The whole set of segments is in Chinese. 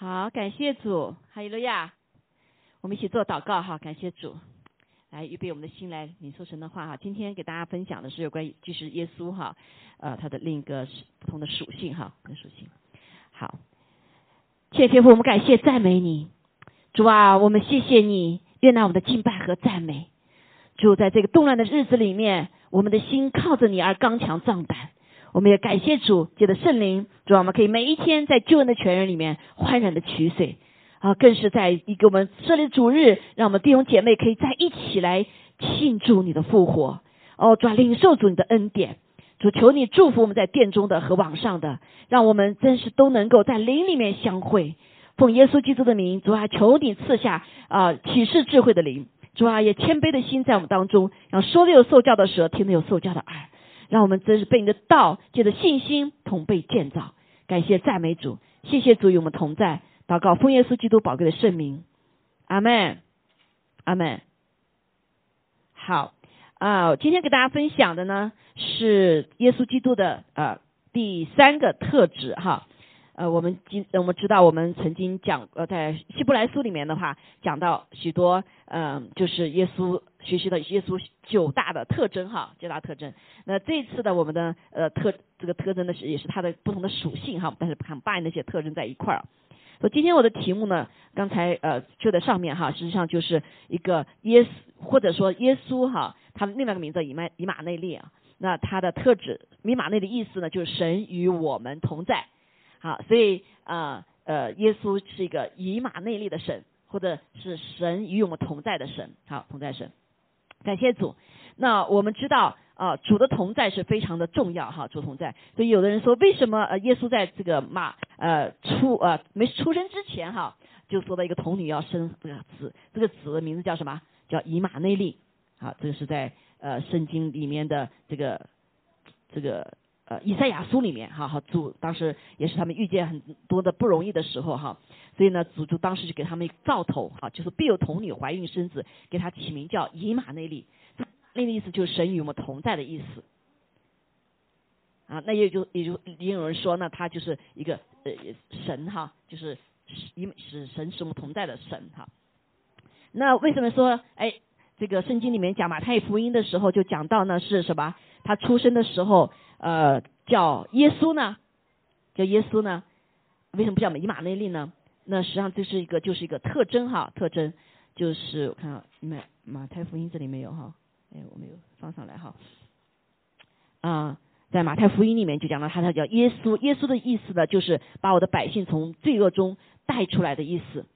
好，感谢主，哈利路亚。我们一起做祷告哈，感谢主，来预备我们的心来领受神的话哈。今天给大家分享的是有关于就是耶稣哈，呃，他的另一个不同的属性哈，属性。好，谢谢天父，我们感谢赞美你，主啊，我们谢谢你，悦纳我们的敬拜和赞美。主，在这个动乱的日子里面，我们的心靠着你而刚强壮胆。我们也感谢主，借着圣灵，主啊，我们可以每一天在救恩的泉源里面欢然的取水。啊，更是在一个我们设立主日，让我们弟兄姐妹可以在一起来庆祝你的复活。哦，主啊，领受主你的恩典，主求你祝福我们在殿中的和网上的，让我们真是都能够在灵里面相会，奉耶稣基督的名，主啊，求你赐下啊启示智慧的灵，主啊，也谦卑的心在我们当中，让说的有受教的舌，听的有受教的耳。让我们真是被你的道借着信心同被建造，感谢赞美主，谢谢主与我们同在，祷告奉耶稣基督宝贵的圣名，阿门，阿门。好啊，今天给大家分享的呢是耶稣基督的呃第三个特质哈。呃，我们今我们知道，我们曾经讲呃，在希伯来书里面的话，讲到许多嗯，就是耶稣学习的耶稣九大的特征哈，九大特征。那这次的我们的呃特这个特征呢是也是它的不同的属性哈，但是很把那些特征在一块儿。所以今天我的题目呢，刚才呃就在上面哈，实际上就是一个耶稣或者说耶稣哈，他的另外一个名字以麦以马内利啊，那他的特质以马内的意思呢，就是神与我们同在。好，所以啊呃，耶稣是一个以马内利的神，或者是神与我们同在的神。好，同在神，感谢主。那我们知道啊，主的同在是非常的重要哈，主同在。所以有的人说，为什么呃耶稣在这个马呃出呃没出生之前哈，就说到一个童女要生这个子，这个子的名字叫什么？叫以马内利。啊，这个是在呃圣经里面的这个这个。呃，以赛亚书里面，哈，哈主当时也是他们遇见很多的不容易的时候，哈，所以呢，主就当时就给他们造头，哈，就是必有童女怀孕生子，给他起名叫以马内利，那个意思就是神与我们同在的意思，啊，那也就也就也有人说，呢他就是一个呃神哈，就是以使神使我们同在的神哈。那为什么说哎，这个圣经里面讲马太福音的时候就讲到呢是什么？他出生的时候。呃，叫耶稣呢？叫耶稣呢？为什么不叫以马内利呢？那实际上这是一个，就是一个特征哈，特征就是我看马马太福音这里没有哈，哎，我没有放上来哈。啊，在马太福音里面就讲了，他他叫耶稣，耶稣的意思呢，就是把我的百姓从罪恶中带出来的意思。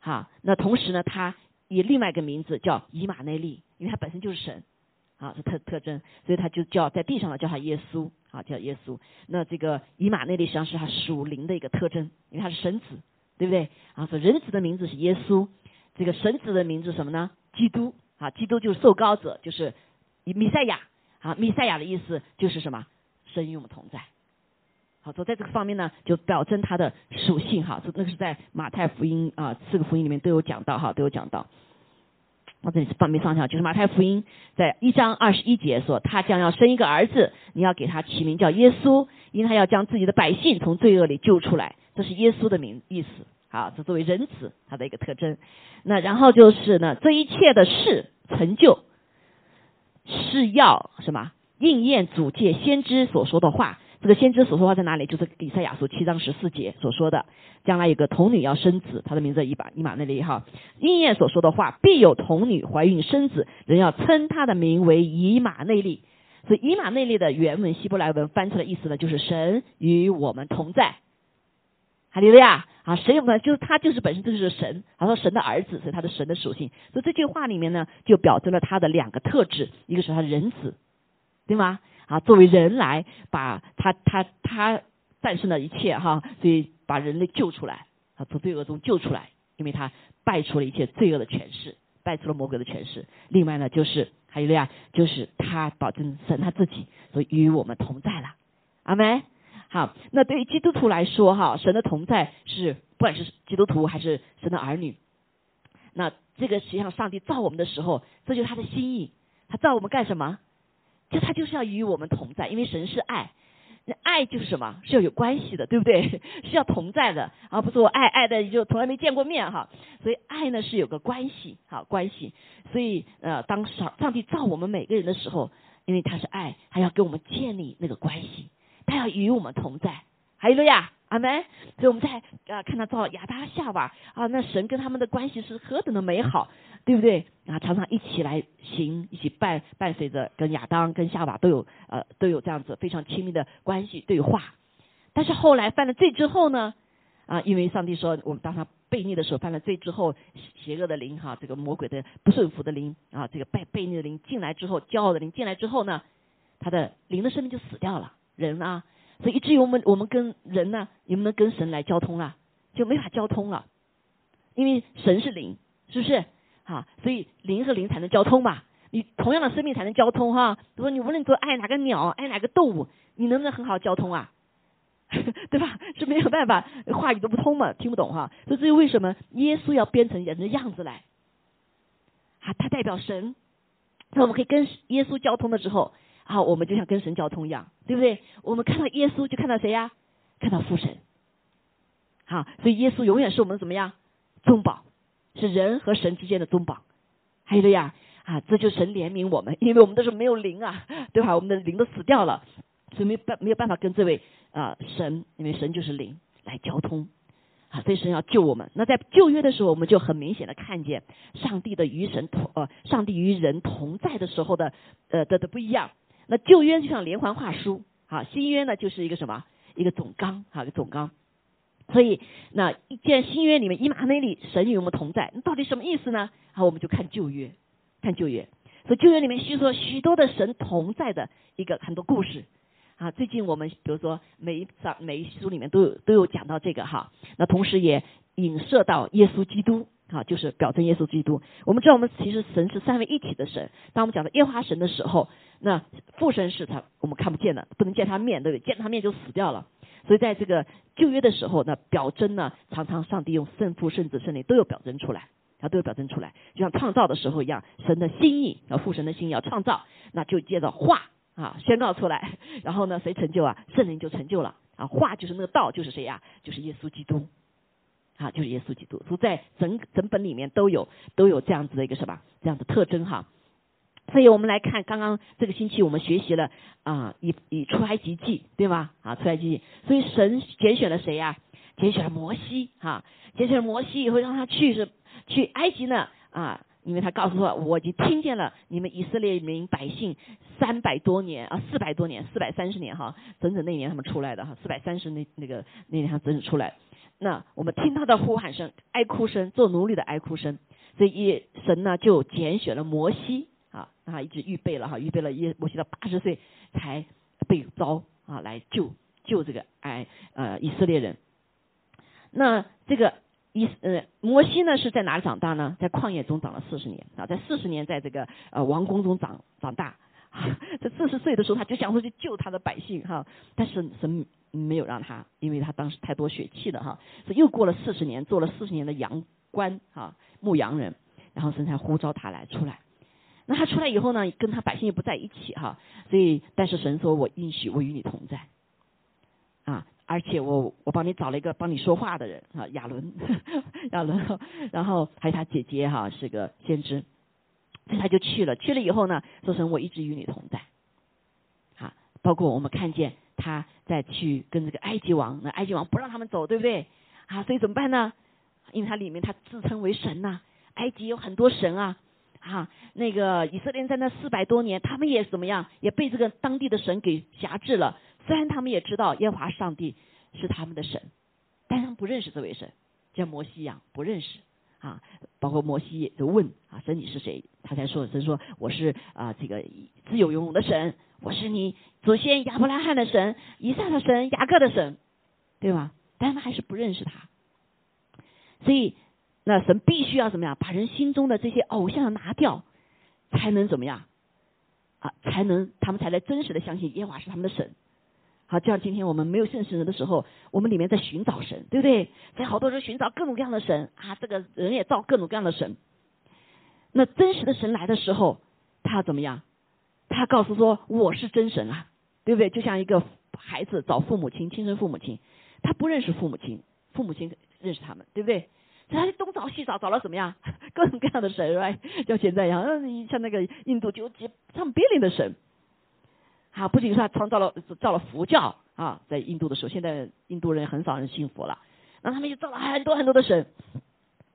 哈，那同时呢，他以另外一个名字叫以马内利，因为他本身就是神。啊，是特特征，所以他就叫在地上呢，叫他耶稣，啊，叫耶稣。那这个以马内利实际上是他属灵的一个特征，因为他是神子，对不对？啊，说人子的名字是耶稣，这个神子的名字什么呢？基督，啊，基督就是受膏者，就是弥赛亚，啊，弥赛亚的意思就是什么？神与我们同在。好，所以在这个方面呢，就表征他的属性，哈，这那个是在马太福音啊四个福音里面都有讲到，哈，都有讲到。我这里是放没放上，就是马太福音在一章二十一节说，他将要生一个儿子，你要给他起名叫耶稣，因为他要将自己的百姓从罪恶里救出来，这是耶稣的名意思。好，这作为人子他的一个特征。那然后就是呢，这一切的事成就，是要什么应验主界先知所说的话。这个先知所说话在哪里？就是以赛亚书七章十四节所说的，将来有个童女要生子，她的名字以马以马内利哈。应验所说的话，必有童女怀孕生子，人要称他的名为以马内利。所以以马内利的原文希伯来文翻出来意思呢，就是神与我们同在。哈利路亚啊，神有们就是他就是本身就是神，他说神的儿子，所以他的神的属性。所以这句话里面呢，就表征了他的两个特质，一个是他人子，对吗？啊，作为人来把他他他战胜了一切哈，所以把人类救出来，啊，从罪恶中救出来，因为他败出了一切罪恶的权势，败出了魔鬼的权势。另外呢，就是还有呀，就是他保证神他自己，所以与我们同在了。阿门。好，那对于基督徒来说哈，神的同在是不管是基督徒还是神的儿女，那这个实际上上帝造我们的时候，这就是他的心意，他造我们干什么？就他就是要与我们同在，因为神是爱，那爱就是什么？是要有关系的，对不对？是要同在的，而不是我爱爱的就从来没见过面哈。所以爱呢是有个关系，好关系。所以呃，当上上帝造我们每个人的时候，因为他是爱，还要跟我们建立那个关系，他要与我们同在。还有了呀，阿门。所以我们在啊看到造亚当夏娃啊，那神跟他们的关系是何等的美好，对不对？啊，常常一起来行，一起伴伴随着跟亚当跟夏娃都有呃都有这样子非常亲密的关系对话。但是后来犯了罪之后呢，啊，因为上帝说我们当他悖逆的时候犯了罪之后，邪恶的灵哈，这个魔鬼的不顺服的灵啊，这个悖悖逆的灵进来之后，骄傲的灵进来之后呢，他的灵的生命就死掉了，人啊。所以以至于我们我们跟人呢，能不能跟神来交通了？就没法交通了，因为神是灵，是不是？哈，所以灵和灵才能交通嘛。你同样的生命才能交通哈。如果你无论做爱哪个鸟，爱哪个动物，你能不能很好交通啊？对吧？是没有办法，话语都不通嘛，听不懂哈。所以至于为什么耶稣要变成人的样子来？啊，他代表神，那我们可以跟耶稣交通的时候。好，我们就像跟神交通一样，对不对？我们看到耶稣就看到谁呀？看到父神。好，所以耶稣永远是我们怎么样？宗保，是人和神之间的宗保。还有的呀，啊，这就神怜悯我们，因为我们都是没有灵啊，对吧？我们的灵都死掉了，所以没办没有办法跟这位啊神，因为神就是灵来交通。啊，所以神要救我们。那在旧约的时候，我们就很明显的看见上帝的与神同呃，上帝与人同在的时候的呃的的不一样。那旧约就像连环画书，好，新约呢就是一个什么？一个总纲，好，一个总纲。所以，那既然新约里面以马内利神与我们同在，那到底什么意思呢？好，我们就看旧约，看旧约。所以旧约里面叙说许多的神同在的一个很多故事。啊，最近我们比如说每一章每一书里面都有都有讲到这个哈。那同时也影射到耶稣基督。啊，就是表征耶稣基督。我们知道，我们其实神是三位一体的神。当我们讲到耶和华神的时候，那父神是他我们看不见的，不能见他面，对不对？见他面就死掉了。所以在这个旧约的时候，那表征呢，常常上帝用圣父、圣子、圣灵都有表征出来，啊，都有表征出来，就像创造的时候一样，神的心意，啊，父神的心意要创造，那就接着话啊宣告出来，然后呢，谁成就啊？圣灵就成就了啊，话就是那个道，就是谁呀？就是耶稣基督。啊，就是耶稣基督，所以在整整本里面都有都有这样子的一个什么这样的特征哈。所以我们来看，刚刚这个星期我们学习了啊，以以出埃及记对吗？啊，出埃及记，所以神拣选了谁呀？拣选了摩西哈，拣选了摩西以后让他去是去埃及呢啊，因为他告诉说我已经听见了你们以色列民百姓三百多年啊，四百多年，四百三十年哈，整整那年他们出来的哈，四百三十那那个那年他整整出来。那我们听他的呼喊声、哀哭声、做奴隶的哀哭声，所以神呢就拣选了摩西啊，他一直预备了哈，预备了耶摩西到八十岁才被招啊来救救这个哎呃以色列人。那这个以呃摩西呢是在哪里长大呢？在旷野中长了四十年啊，在四十年在这个呃王宫中长长大。在四十岁的时候，他就想说去救他的百姓哈，但是神没有让他，因为他当时太多血气了哈。所以又过了四十年，做了四十年的羊倌哈，牧羊人，然后神才呼召他来出来。那他出来以后呢，跟他百姓又不在一起哈，所以但是神说我应许我与你同在啊，而且我我帮你找了一个帮你说话的人啊，亚伦，亚伦，然后还有他姐姐哈是个先知。所以他就去了，去了以后呢，说成我一直与你同在，啊，包括我们看见他在去跟这个埃及王，那埃及王不让他们走，对不对？啊，所以怎么办呢？因为他里面他自称为神呐，埃及有很多神啊，啊，那个以色列在那四百多年，他们也怎么样，也被这个当地的神给辖制了。虽然他们也知道耶和华上帝是他们的神，但他们不认识这位神，像摩西一样不认识。啊，包括摩西也就问啊，神你是谁？他才说神说我是啊这个自有永永的神，我是你祖先亚伯拉罕的神，以撒的神，雅各的神，对吧？但他还是不认识他，所以那神必须要怎么样，把人心中的这些偶像拿掉，才能怎么样啊？才能他们才能真实的相信耶和华是他们的神。好，就像今天我们没有圣神的时候，我们里面在寻找神，对不对？在好多人寻找各种各样的神啊，这个人也造各种各样的神。那真实的神来的时候，他怎么样？他告诉说我是真神啊，对不对？就像一个孩子找父母亲，亲生父母亲，他不认识父母亲，父母亲认识他们，对不对？所以他就东找西找，找了什么呀？各种各样的神，right？像现在一样，像那个印度就几上百灵的神。啊，不仅是他创造了造了佛教啊，在印度的时候，现在印度人很少人信佛了，那他们就造了很多很多的神。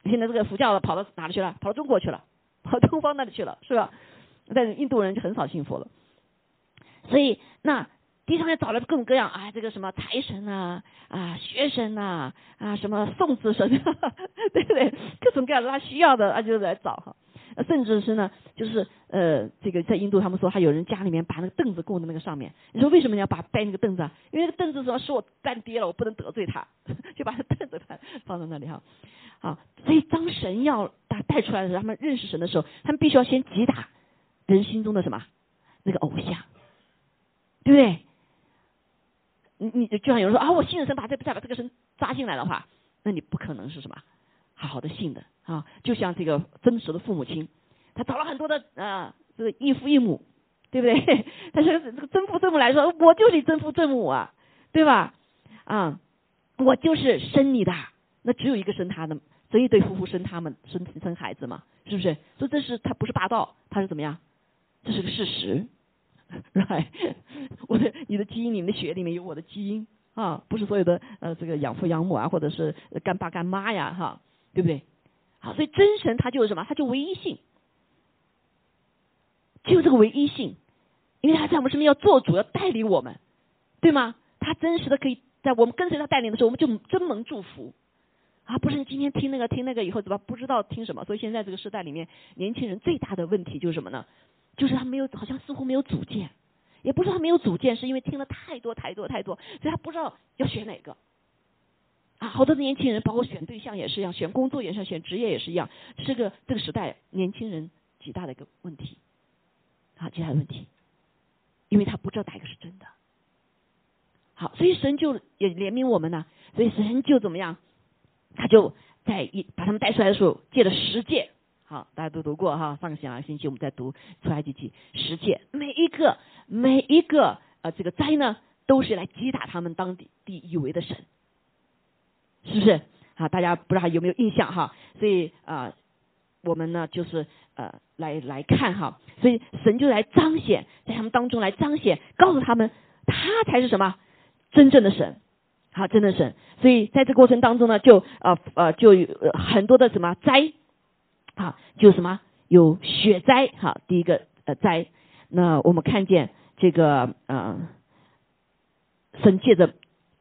现在这个佛教跑到哪里去了？跑到中国去了，跑东方那里去了，是吧？但是印度人就很少信佛了。所以那地上也找了各种各样啊，这个什么财神啊，啊学神呐，啊什么送子神，对不对？各种各样他需要的他，就来找哈。甚至是呢，就是呃，这个在印度，他们说还有人家里面把那个凳子供在那个上面。你说为什么你要把带那个凳子啊？因为那个凳子说是我干爹了，我不能得罪他，就把那凳子放放在那里哈。啊，所以当神要把带出来的时候，他们认识神的时候，他们必须要先击打人心中的什么那个偶像，对不对？你你就像有人说啊，我信了神，把这再把这个神扎进来的话，那你不可能是什么好好的信的。啊，就像这个真实的父母亲，他找了很多的啊，这个异父异母，对不对？但是这个真父真母来说，我就是你真父真母啊，对吧？啊，我就是生你的，那只有一个生他的，这一对夫妇生他们生生孩子嘛，是不是？所以这是他不是霸道，他是怎么样？这是个事实，right？我的你的基因，你的血里面有我的基因啊，不是所有的呃这个养父养母啊，或者是干爸干妈呀，哈，对不对？啊，所以真神他就是什么？他就唯一性，就这个唯一性，因为他在我们身边要做主，要带领我们，对吗？他真实的可以在我们跟随他带领的时候，我们就真蒙祝福。啊，不是今天听那个听那个以后怎么不知道听什么？所以现在这个时代里面，年轻人最大的问题就是什么呢？就是他没有，好像似乎没有主见，也不是他没有主见，是因为听了太多太多太多，所以他不知道要选哪个。啊，好多的年轻人，包括选对象也是一样，选工作也是，选职业也是一样，是个这个时代年轻人极大的一个问题，啊，极大的问题，因为他不知道哪个是真的。好，所以神就也怜悯我们呢，所以神就怎么样，他就在一把他们带出来的时候，借了十戒，好，大家都读过哈，上个星星期我们在读出埃及记十戒，每一个每一个呃这个灾呢，都是来击打他们当地地以为的神。是不是？好，大家不知道还有没有印象哈？所以啊，我们呢就是呃来来看哈，所以神就来彰显，在他们当中来彰显，告诉他们他才是什么真正的神，好，真的神。所以在这过程当中呢，就呃呃就有很多的什么灾，啊，就什么有雪灾哈，第一个呃灾，那我们看见这个呃神借着。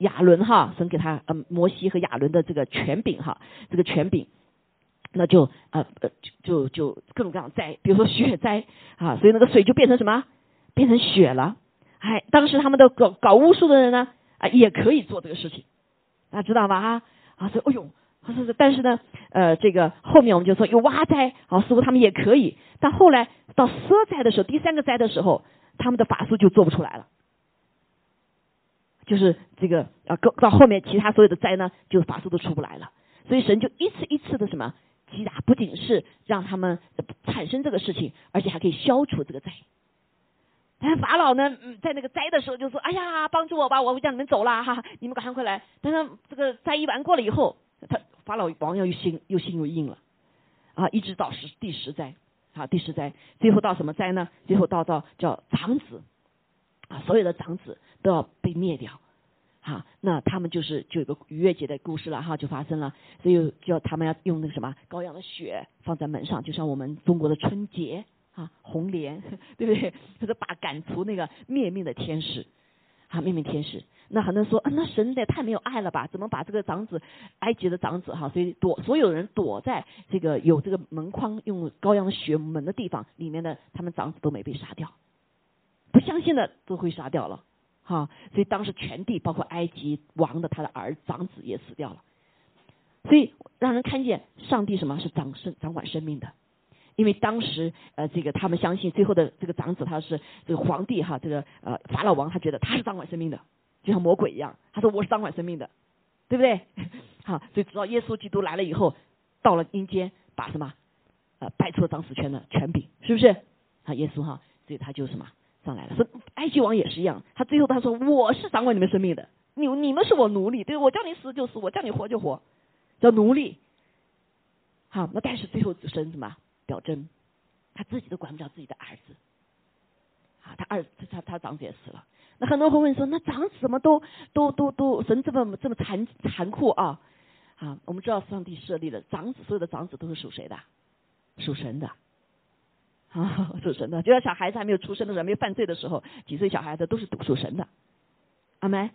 亚伦哈，神给他呃摩西和亚伦的这个权柄哈，这个权柄，那就呃呃就就各种各样灾，比如说雪灾啊，所以那个水就变成什么？变成雪了。哎，当时他们的搞搞巫术的人呢啊也可以做这个事情，大家知道吧？哈啊，说哎呦，是是，但是呢呃这个后面我们就说有蛙灾啊，似乎他们也可以，但后来到蛇灾的时候，第三个灾的时候，他们的法术就做不出来了。就是这个啊，到后面其他所有的灾呢，就法术都出不来了。所以神就一次一次的什么击打，不仅是让他们产生这个事情，而且还可以消除这个灾。但 法老呢，在那个灾的时候就说：“哎呀，帮助我吧，我叫你们走了哈，你们赶快回来。”但是这个灾一完过了以后，他法老王又心又心又硬了啊，一直到十第十灾啊，第十灾，最后到什么灾呢？最后到到叫长子啊，所有的长子。都要被灭掉，哈，那他们就是就有个逾越节的故事了哈，就发生了，所以就他们要用那个什么羔羊的血放在门上，就像我们中国的春节啊，红莲，对不对？就是把赶除那个灭命的天使，啊，灭命天使。那很多人说，啊，那神也太没有爱了吧？怎么把这个长子，埃及的长子哈，所以躲所有人躲在这个有这个门框用羔羊血门的地方里面的，他们长子都没被杀掉，不相信的都会杀掉了。哈，所以当时全地包括埃及王的他的儿长子也死掉了，所以让人看见上帝什么是掌生掌管生命的，因为当时呃这个他们相信最后的这个长子他是这个皇帝哈，这个呃法老王他觉得他是掌管生命的，就像魔鬼一样，他说我是掌管生命的，对不对？好，所以直到耶稣基督来了以后，到了阴间把什么呃摆出了长死权的权柄，是不是？啊，耶稣哈，所以他就什么上来了。说埃及王也是一样，他最后他说我是掌管你们生命的，你你们是我奴隶，对我叫你死就死，我叫你活就活，叫奴隶。好，那但是最后神什么表征，他自己都管不了自己的儿子。啊，他儿他他长子也死了。那很多人会问说，那长子怎么都都都都神这么这么残残酷啊？啊，我们知道上帝设立的长子，所有的长子都是属谁的？属神的。啊，属神的，就像小孩子还没有出生的时候，没有犯罪的时候，几岁小孩子都是属神的。阿门。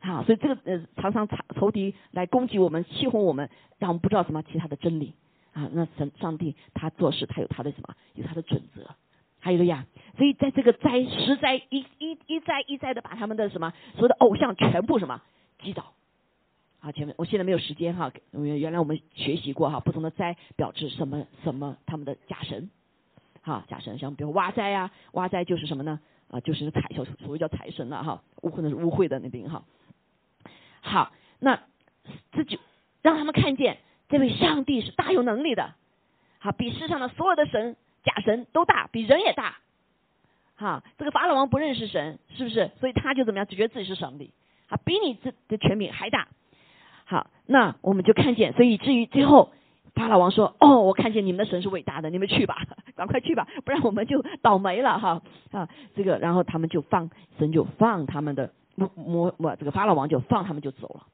好，所以这个呃，常常仇敌来攻击我们，欺哄我们，让我们不知道什么其他的真理。啊，那神上帝他做事，他有他的什么？有他的准则。还有了呀，所以在这个灾十灾一一一灾一灾的把他们的什么所有的偶像全部什么击倒。好，前面我现在没有时间哈，原原来我们学习过哈，不同的灾表示什么什么他们的假神。哈，假神像比如挖灾呀，挖灾就是什么呢？啊，就是财，所谓叫财神了哈，污可能是污秽的那边哈。好，那这就让他们看见这位上帝是大有能力的，好，比世上的所有的神。假神都大，比人也大，哈，这个法老王不认识神，是不是？所以他就怎么样，就觉得自己是上帝，啊，比你这的权柄还大。好，那我们就看见，所以至于最后，法老王说：“哦，我看见你们的神是伟大的，你们去吧，赶快去吧，不然我们就倒霉了，哈啊，这个，然后他们就放神就放他们的魔魔魔，这个法老王就放他们就走了。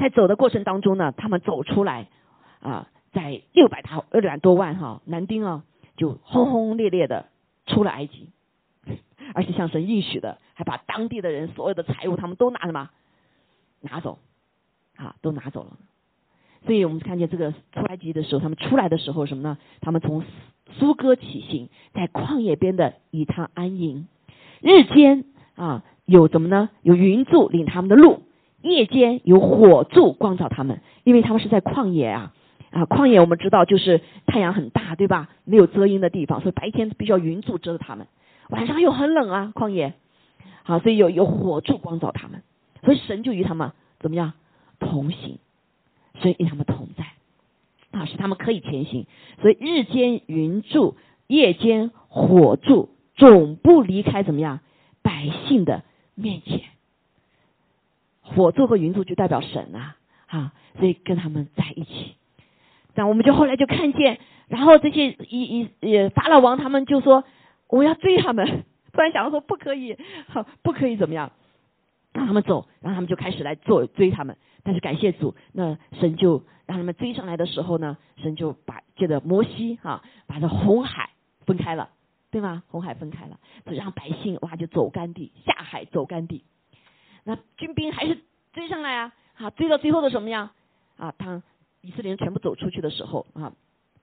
在走的过程当中呢，他们走出来啊。在六百大二百多万哈男丁啊，就轰轰烈烈的出了埃及，而且像神应许的，还把当地的人所有的财物他们都拿什么拿走啊，都拿走了。所以我们看见这个出埃及的时候，他们出来的时候什么呢？他们从苏哥起行，在旷野边的以他安营。日间啊有怎么呢？有云柱领他们的路，夜间有火柱光照他们，因为他们是在旷野啊。啊，旷野我们知道就是太阳很大，对吧？没有遮阴的地方，所以白天必须要云柱遮着他们，晚上又很冷啊，旷野。好，所以有有火柱光照他们，所以神就与他们怎么样同行，所以与他们同在，啊，使他们可以前行。所以日间云柱，夜间火柱，总不离开怎么样百姓的面前。火柱和云柱就代表神啊，啊，所以跟他们在一起。那我们就后来就看见，然后这些一一呃法老王他们就说我要追他们，突然想到说不可以，好不可以怎么样，让他们走，然后他们就开始来做追他们。但是感谢主，那神就让他们追上来的时候呢，神就把借着摩西哈把这红海分开了，对吗？红海分开了，就让百姓哇就走干地，下海走干地。那军兵还是追上来啊，好追到最后的什么样啊？当以色列人全部走出去的时候啊，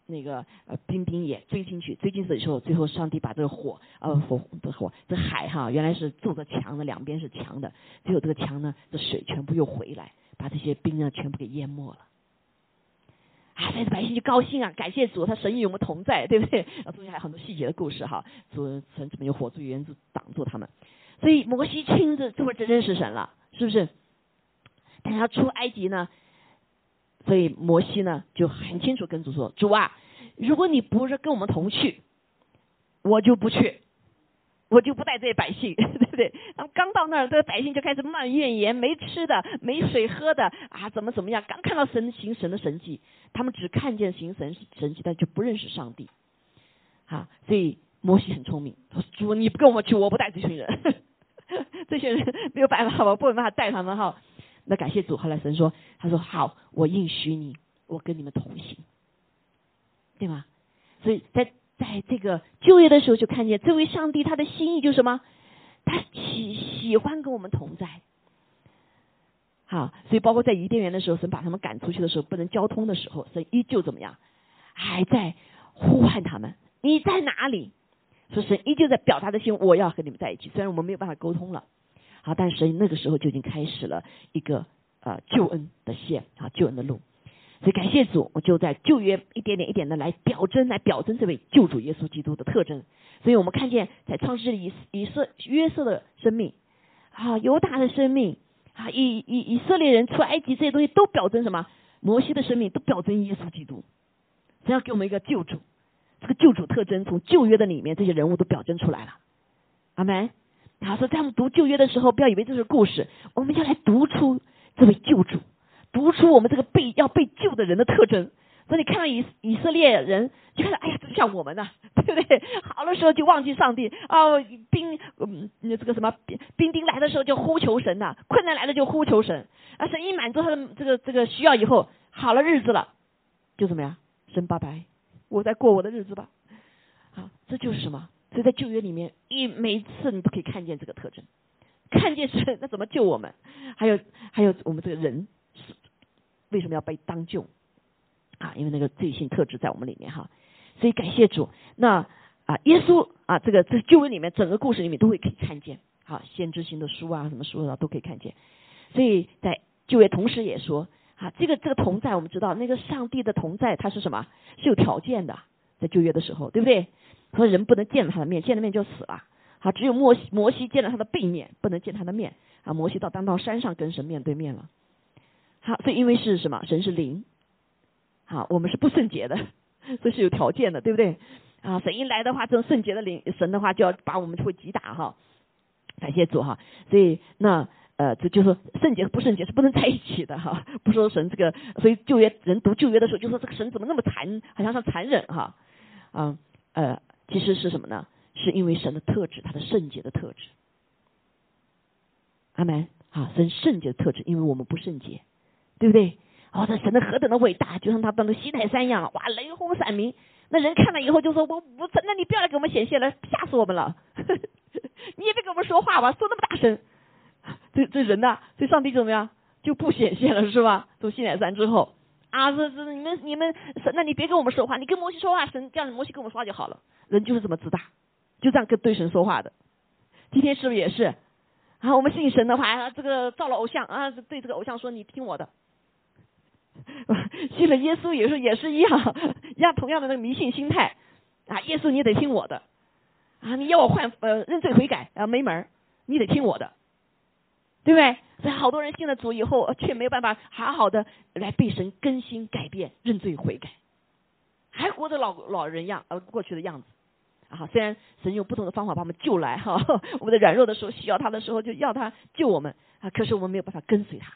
那个呃兵兵也追进去，追进去的时候，最后上帝把这个火呃火的火这海哈原来是筑着墙的，两边是墙的，最后这个墙呢，这水全部又回来，把这些兵呢全部给淹没了。啊，这百姓就高兴啊，感谢主，他神与我们同在，对不对？啊，中间还有很多细节的故事哈，主神怎么用火柱原子挡住他们，所以摩西亲自这会真认识神了，是不是？等他出埃及呢？所以摩西呢就很清楚跟主说：“主啊，如果你不是跟我们同去，我就不去，我就不带这些百姓，对不对？”他们刚到那儿，这个百姓就开始埋怨言，没吃的，没水喝的啊，怎么怎么样？刚看到神行神的神迹，他们只看见行神神迹，但就不认识上帝。好，所以摩西很聪明，他说：“主，你不跟我们去，我不带这群人，这些人没有办法，我不能办法带他们哈。”那感谢主，后来神说：“他说好，我应许你，我跟你们同行，对吗？所以在在这个就业的时候，就看见这位上帝他的心意就是什么？他喜喜欢跟我们同在。好，所以包括在伊甸园的时候，神把他们赶出去的时候，不能交通的时候，神依旧怎么样？还在呼唤他们，你在哪里？说神依旧在表达的心，我要和你们在一起。虽然我们没有办法沟通了。”好！但是那个时候就已经开始了一个呃救恩的线啊，救恩的路。所以感谢主，我就在旧约一点点一点的来表征，来表征这位救主耶稣基督的特征。所以我们看见在创世以以色约瑟的生命啊，犹大的生命啊，以以以色列人出埃及这些东西都表征什么？摩西的生命都表征耶稣基督。只要给我们一个救主，这个救主特征从旧约的里面这些人物都表征出来了。阿门。他，说在我们读旧约的时候，不要以为这是故事，我们要来读出这位救主，读出我们这个被要被救的人的特征。所以你看到以以色列人，就看到哎呀，这像我们呢，对不对？好的时候就忘记上帝哦，兵嗯，这个什么兵丁来的时候就呼求神呐，困难来了就呼求神，啊，神一满足他的这个这个需要以后，好了日子了，就怎么样？神拜拜，我在过我的日子吧。啊，这就是什么？所以在旧约里面，一每一次你都可以看见这个特征，看见神那怎么救我们？还有还有我们这个人是为什么要被当救？啊，因为那个罪性特质在我们里面哈，所以感谢主。那啊，耶稣啊，这个这旧约里面整个故事里面都会可以看见，好，先知性的书啊，什么书啊都可以看见。所以在旧约同时也说，啊，这个这个同在，我们知道那个上帝的同在，它是什么？是有条件的，在旧约的时候，对不对？说人不能见了他的面，见了面就死了。好，只有摩西摩西见了他的背面，不能见他的面。啊，摩西到当到山上跟神面对面了。好，所以因为是什么？神是灵。好，我们是不圣洁的，这是有条件的，对不对？啊，神一来的话，这种圣洁的灵神的话，就要把我们会击打哈。感谢主哈，所以那呃，这就是圣洁和不圣洁是不能在一起的哈。不说神这个，所以旧约人读旧约的时候，就说这个神怎么那么残，好像是残忍哈。啊呃，其实是什么呢？是因为神的特质，他的圣洁的特质。阿门。啊，神圣洁的特质，因为我们不圣洁，对不对？哦，这神的何等的伟大，就像他当的西泰山一样，哇，雷轰闪鸣。那人看了以后就说：“我我，那你不要来给我们显现了，吓死我们了！你也别跟我们说话吧，说那么大声。” 这这人呐，这上帝怎么样就不显现了，是吧？从西奈山之后啊，这这你们你们，那你别跟我们说话，你跟摩西说话，神这样摩西跟我们说话就好了。人就是这么自大，就这样跟对神说话的。今天是不是也是？啊，我们信神的话，这个造了偶像啊，对这个偶像说：“你听我的。”信了耶稣也是也是一样，一样同样的那个迷信心态啊！耶稣你得听我的啊！你要我换呃认罪悔改啊没门儿，你得听我的，对不对？所以好多人信了主以后，却没有办法好好的来被神更新改变认罪悔改，还活着老老人样呃过去的样子啊！虽然神用不同的方法把我们救来哈，我们的软弱的时候需要他的时候就要他救我们啊，可是我们没有办法跟随他。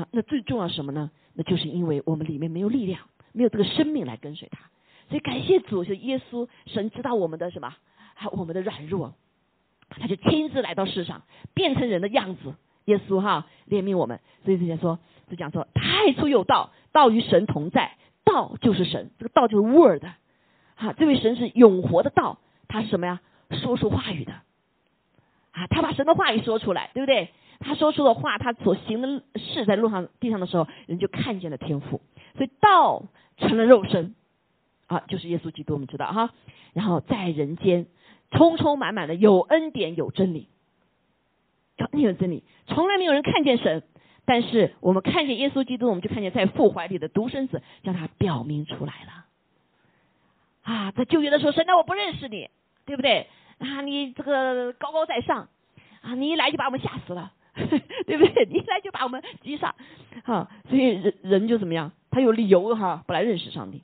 啊，那最重要什么呢？那就是因为我们里面没有力量，没有这个生命来跟随他。所以感谢主，就耶稣神知道我们的什么，啊，我们的软弱，他就亲自来到世上，变成人的样子。耶稣哈怜悯我们，所以之前说就讲说太初有道，道与神同在，道就是神，这个道就是 word，哈，这位神是永活的道，他是什么呀？说出话语的，啊，他把神的话语说出来，对不对？他说出的话，他所行的事，在路上地上的时候，人就看见了天赋，所以道成了肉身，啊，就是耶稣基督，我们知道哈。然后在人间，充充满满的有恩典有真理，有恩典有真理，从来没有人看见神，但是我们看见耶稣基督，我们就看见在父怀里的独生子，将他表明出来了。啊，在旧约的时候，神，那我不认识你，对不对？啊，你这个高高在上，啊，你一来就把我们吓死了。对不对？你一来就把我们击杀，哈，所以人人就怎么样？他有理由哈，不来认识上帝。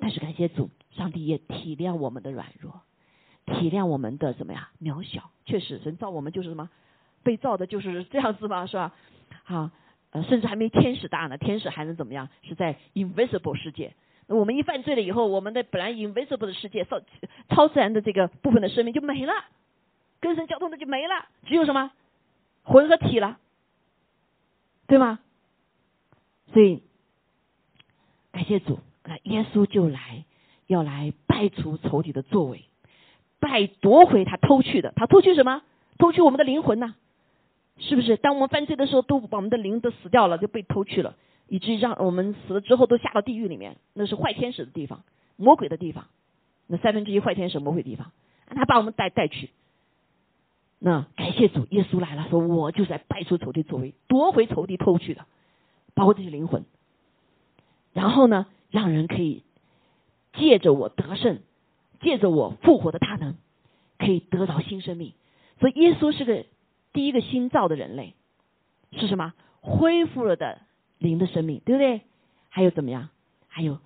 但是感谢主，上帝也体谅我们的软弱，体谅我们的怎么样渺小。确实，神造我们就是什么？被造的就是这样子嘛，是吧？好，呃，甚至还没天使大呢，天使还能怎么样？是在 invisible 世界。我们一犯罪了以后，我们的本来 invisible 的世界，超超自然的这个部分的生命就没了。跟神交通的就没了，只有什么魂和体了，对吗？所以感谢主，那耶稣就来要来败除仇敌的作为，败夺回他偷去的。他偷去什么？偷去我们的灵魂呐，是不是？当我们犯罪的时候，都把我们的灵都死掉了，就被偷去了，以至于让我们死了之后都下到地狱里面，那是坏天使的地方，魔鬼的地方。那三分之一坏天使魔鬼地方，他把我们带带去。那感谢主，耶稣来了，说我就在败出仇敌作为，夺回仇敌偷去的，包括这些灵魂。然后呢，让人可以借着我得胜，借着我复活的大能，可以得到新生命。所以耶稣是个第一个新造的人类，是什么？恢复了的灵的生命，对不对？还有怎么样？还有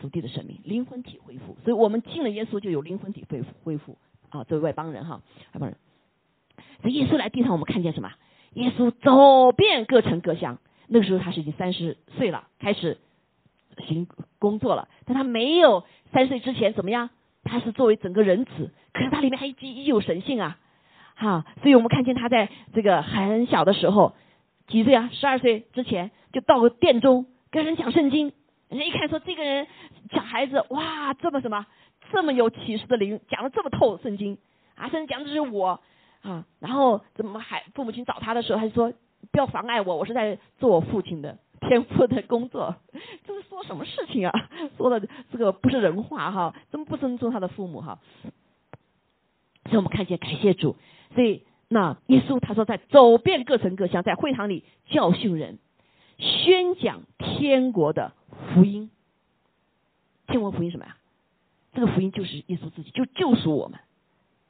属地的生命，灵魂体恢复。所以我们信了耶稣，就有灵魂体恢复恢复啊。作为外邦人哈，外邦人，所以耶稣来地上，我们看见什么？耶稣走遍各城各乡。那个时候他是已经三十岁了，开始行工作了。但他没有三岁之前怎么样？他是作为整个人子，可是他里面还依依有神性啊，哈。所以我们看见他在这个很小的时候，几岁啊？十二岁之前就到殿中跟人讲圣经。人家一看说这个人小孩子哇，这么什么，这么有启示的灵，讲的这么透圣经啊，甚至讲的是我啊。然后怎么还父母亲找他的时候，还说不要妨碍我，我是在做我父亲的天赋的工作。什么事情啊？说的这个不是人话哈，怎么不尊重他的父母哈？所以我们看见感谢主，所以那耶稣他说在走遍各城各乡，在会堂里教训人，宣讲天国的。福音，天国福音什么呀？这个福音就是耶稣自己，就救赎我们。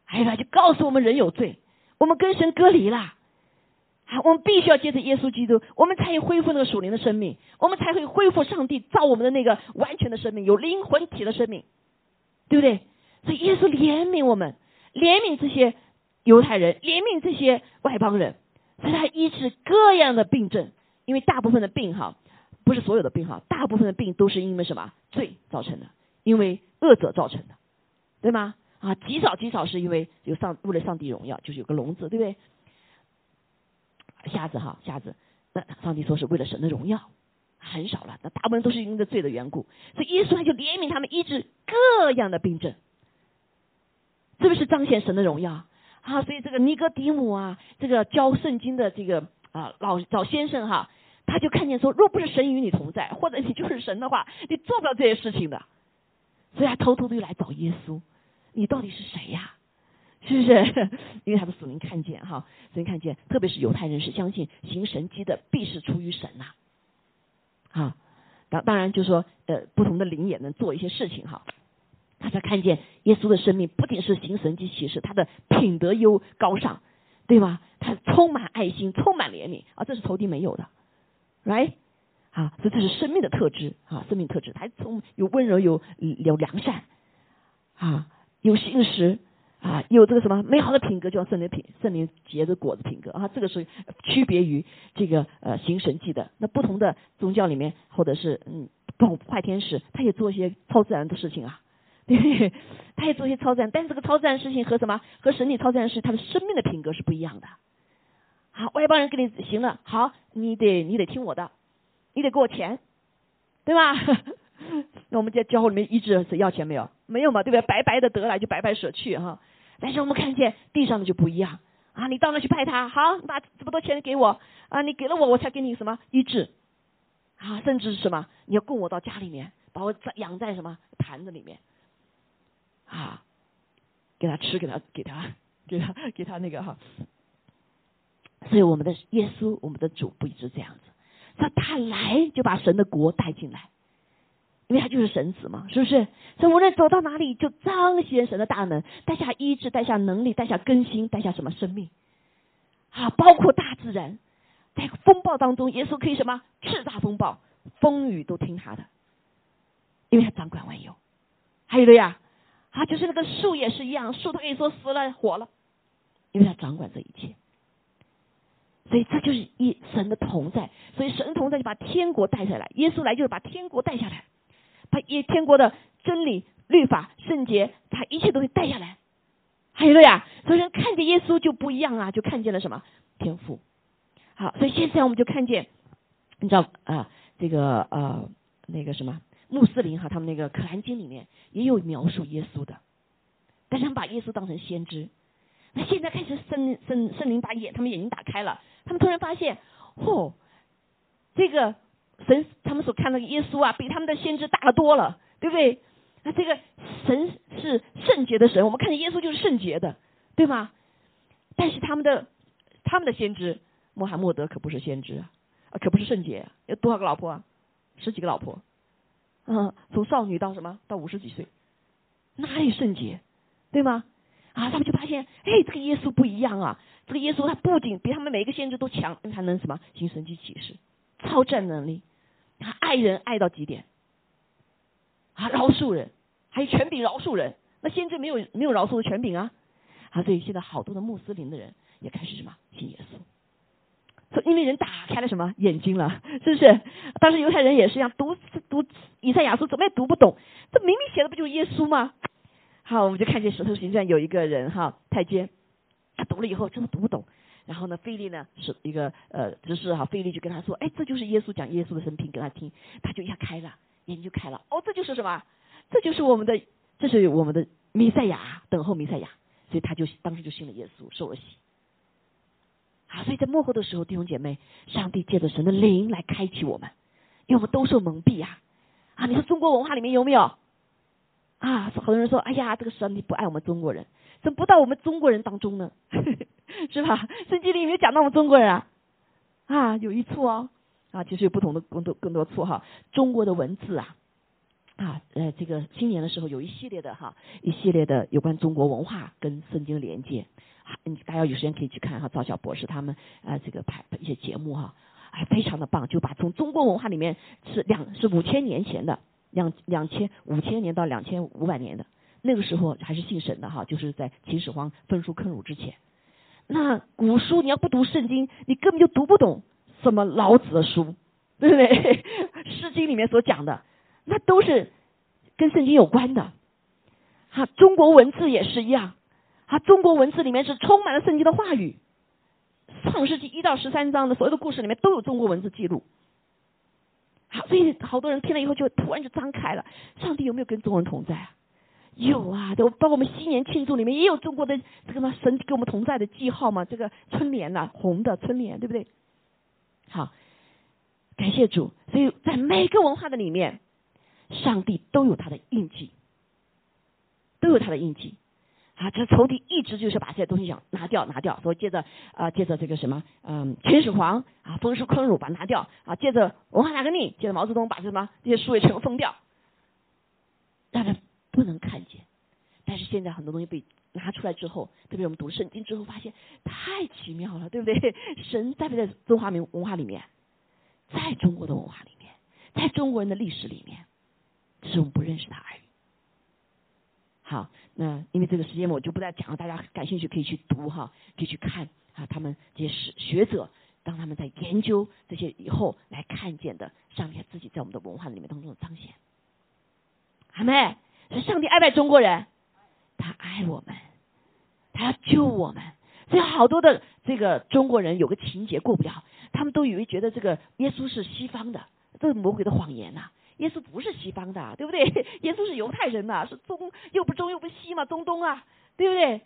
哎呀，就告诉我们人有罪，我们跟神隔离了，我们必须要接着耶稣基督，我们才有恢复那个属灵的生命，我们才会恢复上帝造我们的那个完全的生命，有灵魂体的生命，对不对？所以耶稣怜悯我们，怜悯这些犹太人，怜悯这些外邦人，所以他医治各样的病症，因为大部分的病哈。不是所有的病哈，大部分的病都是因为什么罪造成的，因为恶者造成的，对吗？啊，极少极少是因为有上为了上帝荣耀，就是有个聋子，对不对？瞎子哈，瞎子，那上帝说是为了神的荣耀，很少了，那大部分都是因为罪的缘故，所以耶稣他就怜悯他们，医治各样的病症，是不是彰显神的荣耀？啊，所以这个尼哥底母啊，这个教圣经的这个啊老老先生哈。他就看见说，若不是神与你同在，或者你就是神的话，你做不了这些事情的。所以他偷偷的又来找耶稣，你到底是谁呀？是不是？因为他的属灵看见哈，属灵看见，特别是犹太人是相信行神迹的必是出于神呐。啊，当当然就说呃，不同的灵也能做一些事情哈。他才看见耶稣的生命不仅是行神迹启示，他的品德优高尚，对吧？他充满爱心，充满怜悯啊，这是头顶没有的。，right？，啊，所以这是生命的特质啊，生命特质，他从有温柔，有有良善，啊，有信实，啊，有这个什么美好的品格，叫圣灵品，圣灵结的果子品格啊，这个是区别于这个呃行神迹的。那不同的宗教里面，或者是嗯，不坏天使，他也做一些超自然的事情啊，对，他也做一些超自然，但是这个超自然事情和什么和神力超自然事，他的生命的品格是不一样的。好，外邦人给你行了，好，你得你得听我的，你得给我钱，对吧？那我们在教会里面医治是要钱没有？没有嘛，对不对？白白的得来就白白舍去哈。但是我们看见地上的就不一样。啊，你到那去拜他，好，把这么多钱给我。啊，你给了我，我才给你什么？医治。啊，甚至是什么，你要供我到家里面，把我养在什么？坛子里面。啊，给他吃，给他给他给他给他那个哈。所以我们的耶稣，我们的主不一直这样子，他他来就把神的国带进来，因为他就是神子嘛，是不是？所以无论走到哪里，就彰显神的大能，带下医治，带下能力，带下更新，带下什么生命？啊，包括大自然，在风暴当中，耶稣可以什么？叱咤风暴，风雨都听他的，因为他掌管万有。还有的呀，啊，就是那个树也是一样，树他可以说死了活了，因为他掌管这一切。所以这就是一神的同在，所以神同在就把天国带下来，耶稣来就是把天国带下来，把一天国的真理、律法、圣洁，他一切都会带下来。还有了呀，所以人看见耶稣就不一样啊，就看见了什么天赋。好，所以现在我们就看见，你知道啊，这个呃那个什么穆斯林哈，他们那个可兰经里面也有描述耶稣的，但是他们把耶稣当成先知。那现在开始圣圣圣灵把眼他们眼睛打开了。他们突然发现，嚯，这个神他们所看到的耶稣啊，比他们的先知大得多了，对不对？那这个神是圣洁的神，我们看见耶稣就是圣洁的，对吗？但是他们的他们的先知穆罕默德可不是先知啊，可不是圣洁，有多少个老婆啊？十几个老婆，嗯，从少女到什么到五十几岁，哪里圣洁，对吗？啊，他们就发现，哎，这个耶稣不一样啊。这个耶稣他不仅比他们每一个先知都强，他能什么行神迹启示，超战能力，他爱人爱到极点，啊，饶恕人，还有权柄饶恕人。那先知没有没有饶恕的权柄啊，啊，所以现在好多的穆斯林的人也开始什么？信耶稣，说因为人打开了什么？眼睛了，是不是？当时犹太人也是一样，读读以赛亚书怎么也读不懂，这明明写的不就是耶稣吗？好，我们就看见石头形状有一个人哈太监，他读了以后真的读不懂，然后呢，菲利呢是一个呃执事哈，菲利就跟他说，哎，这就是耶稣讲耶稣的生平给他听，他就一下开了眼睛就开了，哦，这就是什么？这就是我们的。这是我们的弥赛亚，等候弥赛亚，所以他就当时就信了耶稣，受了洗。啊，所以在幕后的时候，弟兄姐妹，上帝借着神的灵来开启我们，因为我们都受蒙蔽啊！啊，你说中国文化里面有没有？啊，好多人说，哎呀，这个上帝不爱我们中国人，怎么不到我们中国人当中呢？是吧？圣经里有没有讲到我们中国人啊？啊，有一处哦，啊，其实有不同的更多更多处哈，中国的文字啊。啊，呃，这个新年的时候有一系列的哈，一系列的有关中国文化跟圣经连接，嗯，大家有时间可以去看哈，赵小博士他们啊这个拍一些节目哈，哎，非常的棒，就把从中国文化里面是两是五千年前的两两千五千年到两千五百年的那个时候还是信神的哈，就是在秦始皇焚书坑儒之前，那古书你要不读圣经，你根本就读不懂什么老子的书，对不对？诗经里面所讲的。那都是跟圣经有关的，哈，中国文字也是一样，哈，中国文字里面是充满了圣经的话语，创世纪一到十三章的所有的故事里面都有中国文字记录，好，所以好多人听了以后就突然就张开了，上帝有没有跟中国人同在啊？有啊，都包括我们新年庆祝里面也有中国的这个嘛神跟我们同在的记号嘛，这个春联呐，红的春联，对不对？好，感谢主，所以在每个文化的里面。上帝都有他的印记，都有他的印记啊！这仇敌一直就是把这些东西想拿掉，拿掉。所以接着啊，接着这个什么，嗯，秦始皇啊，焚书坑儒把拿掉啊，接着文化大革命，接着毛泽东把这什么这些书也全部封掉，让人不能看见。但是现在很多东西被拿出来之后，特别我们读圣经之后，发现太奇妙了，对不对？神在不在中华民文化里面，在中国的文化里面，在中国人的历史里面。只是我们不认识他而已。好，那因为这个时间我就不再讲了，大家感兴趣可以去读哈，可以去看啊，他们这些学学者，当他们在研究这些以后来看见的上帝自己在我们的文化里面当中的彰显。阿妹，是上帝爱不爱中国人？他爱我们，他要救我们。所以好多的这个中国人有个情节过不了，他们都以为觉得这个耶稣是西方的，这是魔鬼的谎言呐。耶稣不是西方的，对不对？耶稣是犹太人呐，是中又不中又不西嘛，中东啊，对不对？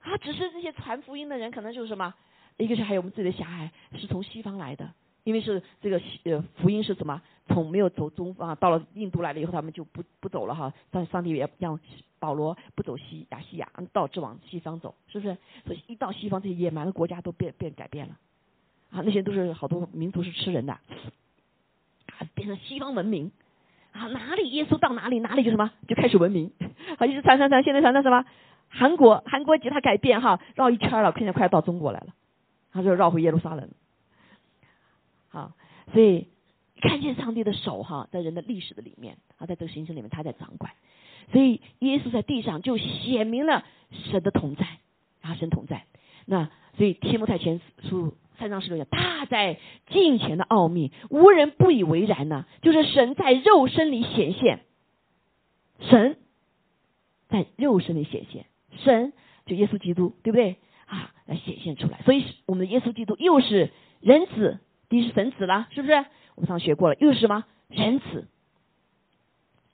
啊，只是这些传福音的人可能就是什么，一个是还有我们自己的狭隘是从西方来的，因为是这个呃福音是什么，从没有走中啊到了印度来了以后，他们就不不走了哈，但上帝也让保罗不走西亚西亚，到只往西方走，是不是？所以一到西方，这些野蛮的国家都变变改变了，啊，那些都是好多民族是吃人的。啊变成西方文明啊，哪里耶稣到哪里，哪里就什么就开始文明，好一直传传传，现在传到什么韩国，韩国吉他改变哈，绕一圈了，现在快要到中国来了，他就绕回耶路撒冷。好，所以看见上帝的手哈，在人的历史的里面啊，在这个形式里面他在掌管，所以耶稣在地上就显明了神的同在，啊，神同在。那所以天目太前书。三章十六节，大在近前的奥秘，无人不以为然呢。就是神在肉身里显现，神在肉身里显现，神就耶稣基督，对不对啊？来显现出来。所以我们的耶稣基督又是人子，第一是神子了，是不是？我们上学过了，又是什么神子？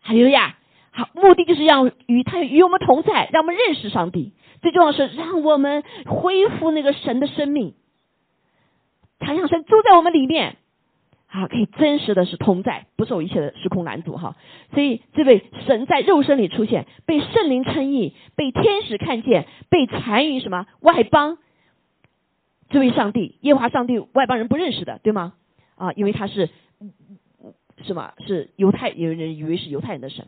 还有呀，好，目的就是让与他与我们同在，让我们认识上帝。最重要是让我们恢复那个神的生命。太阳神住在我们里面，好，可以真实的是同在，不受一切的时空拦阻哈。所以这位神在肉身里出现，被圣灵称义，被天使看见，被传于什么外邦？这位上帝，耶和华上帝，外邦人不认识的，对吗？啊，因为他是什么？是犹太，有人以为是犹太人的神，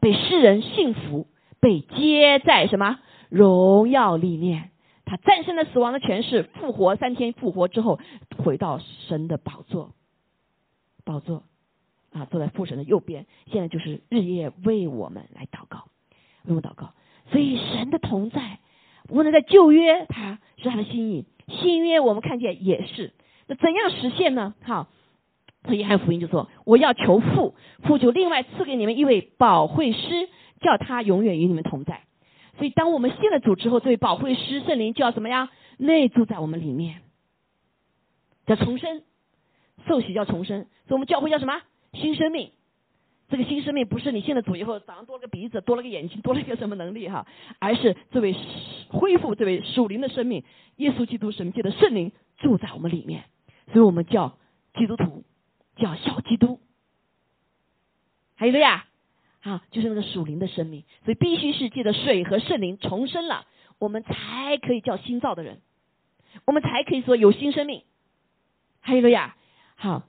被世人信服，被接在什么荣耀里面？他战胜了死亡的权势，复活三天，复活之后回到神的宝座，宝座啊，坐在父神的右边，现在就是日夜为我们来祷告，为我们祷告。所以神的同在，无论在旧约，他是他的心意；新约我们看见也是。那怎样实现呢？好，所以约翰福音就说：“我要求父，父就另外赐给你们一位保惠师，叫他永远与你们同在。”所以，当我们信了主之后，这位保惠师圣灵就要怎么样内住在我们里面，叫重生，受洗叫重生。所以我们教会叫什么？新生命。这个新生命不是你信了主以后，早上多了个鼻子，多了个眼睛，多了个什么能力哈，而是这位恢复这位属灵的生命，耶稣基督神界的圣灵住在我们里面。所以我们叫基督徒，叫小基督。还有了呀，啊，就是那个属灵的生命。所以必须是借着水和圣灵重生了，我们才可以叫新造的人，我们才可以说有新生命。还有了呀，好。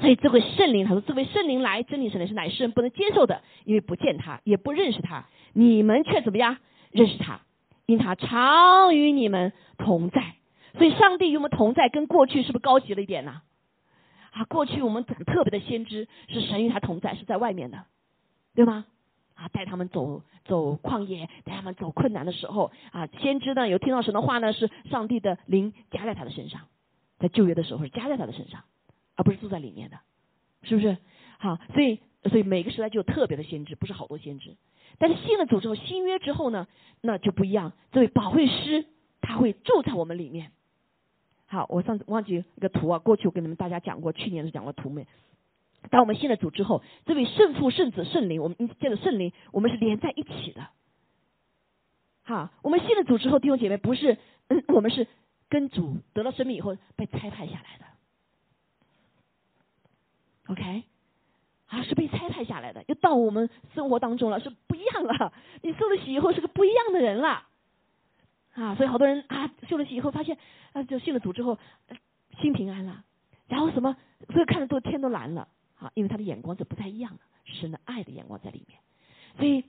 所以这位圣灵，他说：“这位圣灵来，真理圣灵是乃世人不能接受的，因为不见他，也不认识他。你们却怎么样认识他？因他常与你们同在。所以，上帝与我们同在，跟过去是不是高级了一点呢？啊，过去我们很特别的先知是神与他同在，是在外面的，对吗？啊，带他们走走旷野，带他们走困难的时候，啊，先知呢有听到神的话呢，是上帝的灵加在他的身上，在旧约的时候是加在他的身上。”而不是住在里面的，是不是？好，所以所以每个时代就有特别的先知，不是好多先知。但是信了主之后，新约之后呢，那就不一样。这位保惠师他会住在我们里面。好，我上次忘记一个图啊，过去我跟你们大家讲过，去年是讲过图没？当我们信了主之后，这位圣父、圣子、圣灵，我们借着圣灵，我们是连在一起的。好，我们信了主之后，弟兄姐妹不是，我们是跟主得了生命以后被差派下来的。OK，啊，是被拆派下来的，又到我们生活当中了，是不一样了。你受了洗以后是个不一样的人了，啊，所以好多人啊，受了洗以后发现啊，就信了主之后心平安了，然后什么，所以看的都天都蓝了，啊，因为他的眼光是不太一样的，神的爱的眼光在里面，所以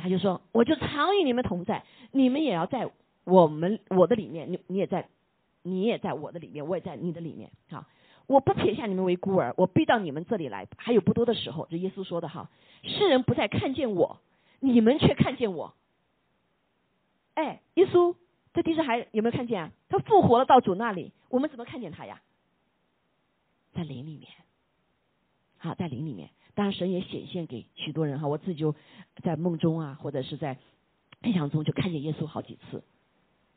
他就说，我就常与你们同在，你们也要在我们我的里面，你你也在，你也在我的里面，我也在你的里面，好。我不撇下你们为孤儿，我必到你们这里来。还有不多的时候，这耶稣说的哈，世人不再看见我，你们却看见我。哎，耶稣在地上还有没有看见啊？他复活了到主那里，我们怎么看见他呀？在灵里面，好，在灵里面。当然，神也显现给许多人哈。我自己就在梦中啊，或者是在印象中就看见耶稣好几次，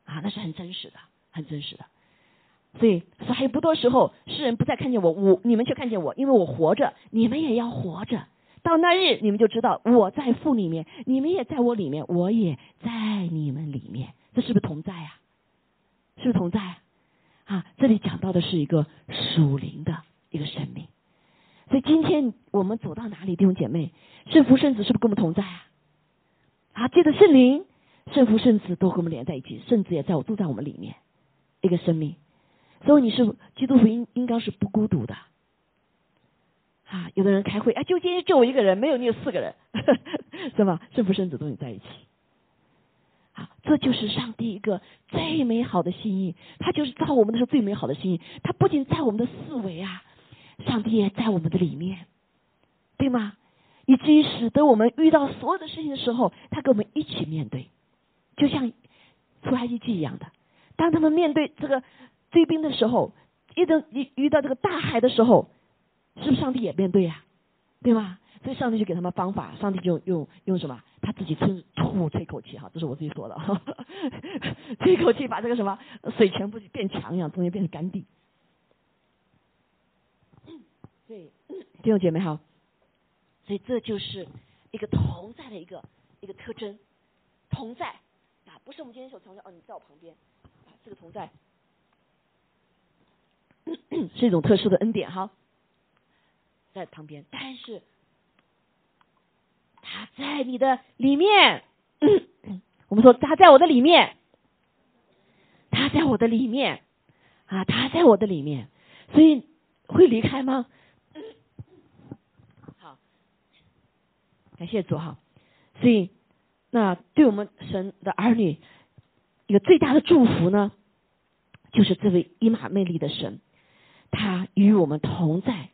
啊，那是很真实的，很真实的。所以说还有不多时候，世人不再看见我，我你们却看见我，因为我活着，你们也要活着。到那日，你们就知道我在父里面，你们也在我里面，我也在你们里面。这是不是同在啊？是不是同在啊？这里讲到的是一个属灵的一个生命。所以今天我们走到哪里，弟兄姐妹，圣父圣子是不是跟我们同在啊？啊，借着圣灵，圣父圣子都跟我们连在一起，圣子也在我住在我们里面，一个生命。所以你是基督徒应应该是不孤独的，啊，有的人开会啊，就今天就我一个人，没有你有四个人，是吧？圣父、圣子都你在一起，好，这就是上帝一个最美好的心意，他就是造我们的时候最美好的心意，他不仅在我们的四维啊，上帝也在我们的里面，对吗？以至于使得我们遇到所有的事情的时候，他跟我们一起面对，就像出埃及记一样的，当他们面对这个。追兵的时候，遇到遇遇到这个大海的时候，是不是上帝也面对呀？对吗？所以上帝就给他们方法，上帝就用用什么？他自己吹吐吹口气哈，这是我自己说的，吹口气把这个什么水全部变强一样，中间变成干地。对，弟兄姐妹好，所以这就是一个同在的一个一个特征，同在啊，不是我们今天所强调哦，你在我旁边啊，这个同在。是一种特殊的恩典哈，在旁边，但是他在你的里面，我们说他在我的里面，他在我的里面啊，他在我的里面，所以会离开吗？好，感谢主哈，所以那对我们神的儿女一个最大的祝福呢，就是这位伊玛魅力的神。他与我们同在，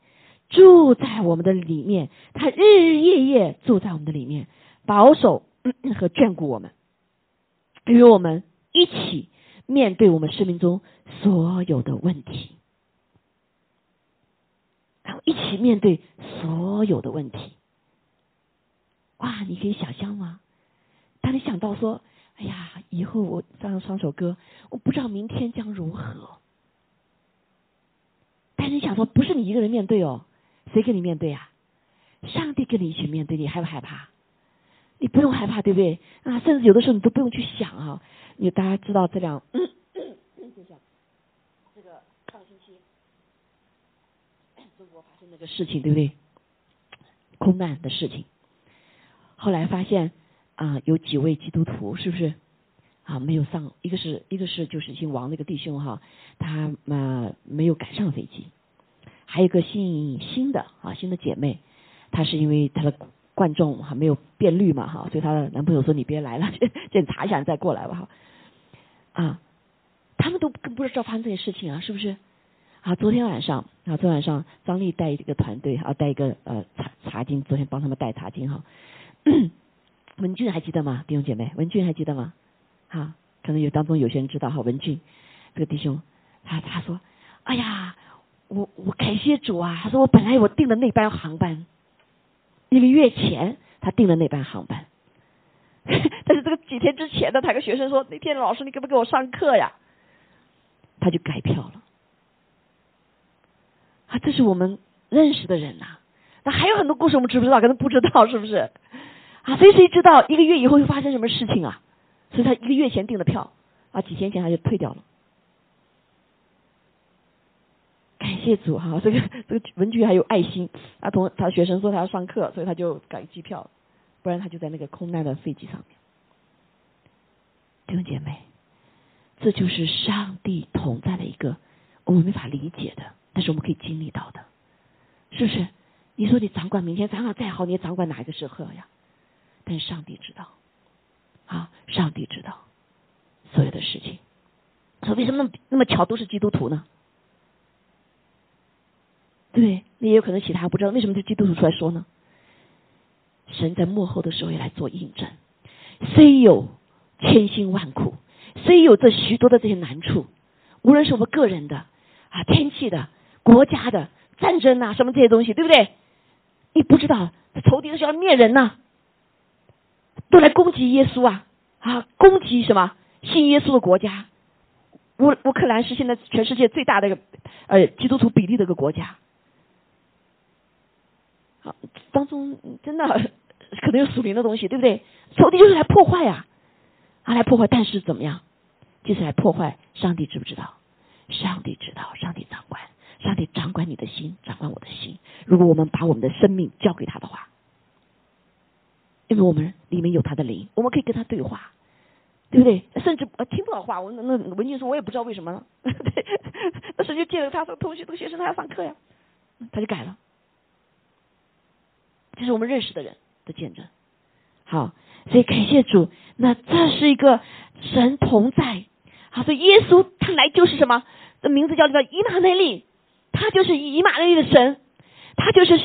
住在我们的里面，他日日夜夜住在我们的里面，保守 和眷顾我们，与我们一起面对我们生命中所有的问题，然后一起面对所有的问题。哇，你可以想象吗？当你想到说，哎呀，以后我唱唱首歌，我不知道明天将如何。但是你想说，不是你一个人面对哦，谁跟你面对啊？上帝跟你一起面对，你害不害怕？你不用害怕，对不对？啊，甚至有的时候你都不用去想啊。你大家知道这两，就像这个上星期中国发生那个事情，对不对？空难的事情。后来发现啊，有几位基督徒是不是啊没有上？一个是一个是就是姓王那个弟兄哈，他啊没有赶上飞机。还有一个姓新的啊新的姐妹，她是因为她的冠状还没有变绿嘛哈，所以她的男朋友说你别来了，检查一下再过来吧哈。啊，他们都更不知道发生这些事情啊，是不是？啊，昨天晚上啊，昨天晚上张丽带一个团队啊，带一个呃茶茶经，昨天帮他们带茶经哈。文俊还记得吗？弟兄姐妹，文俊还记得吗？哈，可能有当中有些人知道哈。文俊这个弟兄，他他说：“哎呀，我我感谢主啊！”他说：“我本来我订的那班航班，一个月前他订的那班航班，但是这个几天之前呢，他跟学生说：那天老师你给不给我上课呀？他就改票了。啊，这是我们认识的人呐。那还有很多故事我们知不知道？可能不知道，是不是？啊，所以谁知道一个月以后会发生什么事情啊？所以他一个月前订的票啊，几天前他就退掉了。感谢主哈，这个这个文具还有爱心，他同他学生说他要上课，所以他就改机票，不然他就在那个空难的飞机上面。弟兄姐妹，这就是上帝同在的一个我们没法理解的，但是我们可以经历到的，是不是？你说你掌管明天，掌管再好，你也掌管哪一个时刻呀？但是上帝知道，啊，上帝知道所有的事情。说为什么那么那么巧都是基督徒呢？对，那也有可能其他不知道为什么这基督徒出来说呢？神在幕后的时候也来做印证，虽有千辛万苦，虽有这许多的这些难处，无论是我们个人的啊、天气的、国家的战争啊，什么这些东西，对不对？你不知道，仇敌是要灭人呐，都来攻击耶稣啊啊！攻击什么信耶稣的国家？乌乌克兰是现在全世界最大的一个呃基督徒比例的一个国家。好，当中真的可能有属灵的东西，对不对？仇敌就是来破坏呀，啊，来破坏。但是怎么样？就是来破坏。上帝知不知道？上帝知道，上帝掌管。上帝掌管你的心，掌管我的心。如果我们把我们的生命交给他的话，因为我们里面有他的灵，我们可以跟他对话，对不对？甚至呃听不到话，我那那文静说，我也不知道为什么，对，那时就借着他说，同学同学生他要上课呀，他就改了。这是我们认识的人的见证。好，所以感谢主，那这是一个神同在。好，所以耶稣他来就是什么？的名字叫做以马内利。他就是以马内利的神，他就是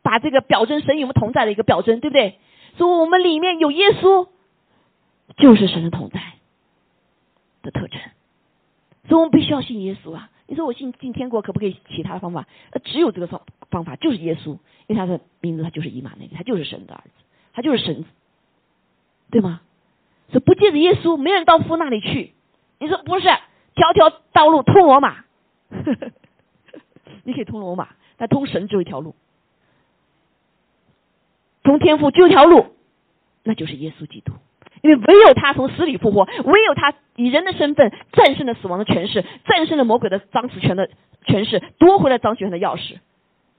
把这个表征神与我们同在的一个表征，对不对？所以我们里面有耶稣，就是神的同在的特征。所以我们必须要信耶稣啊！你说我信进天国可不可以其他的方法？呃，只有这个方方法，就是耶稣，因为他的名字他就是以马内利，他就是神的儿子，他就是神，对吗？所以不借着耶稣，没人到父那里去。你说不是？条条道路通罗马。你可以通罗马，但通神只有一条路，从天赋就一条路，那就是耶稣基督。因为唯有他从死里复活，唯有他以人的身份战胜了死亡的权势，战胜了魔鬼的掌死权的权势，夺回了掌死权的钥匙。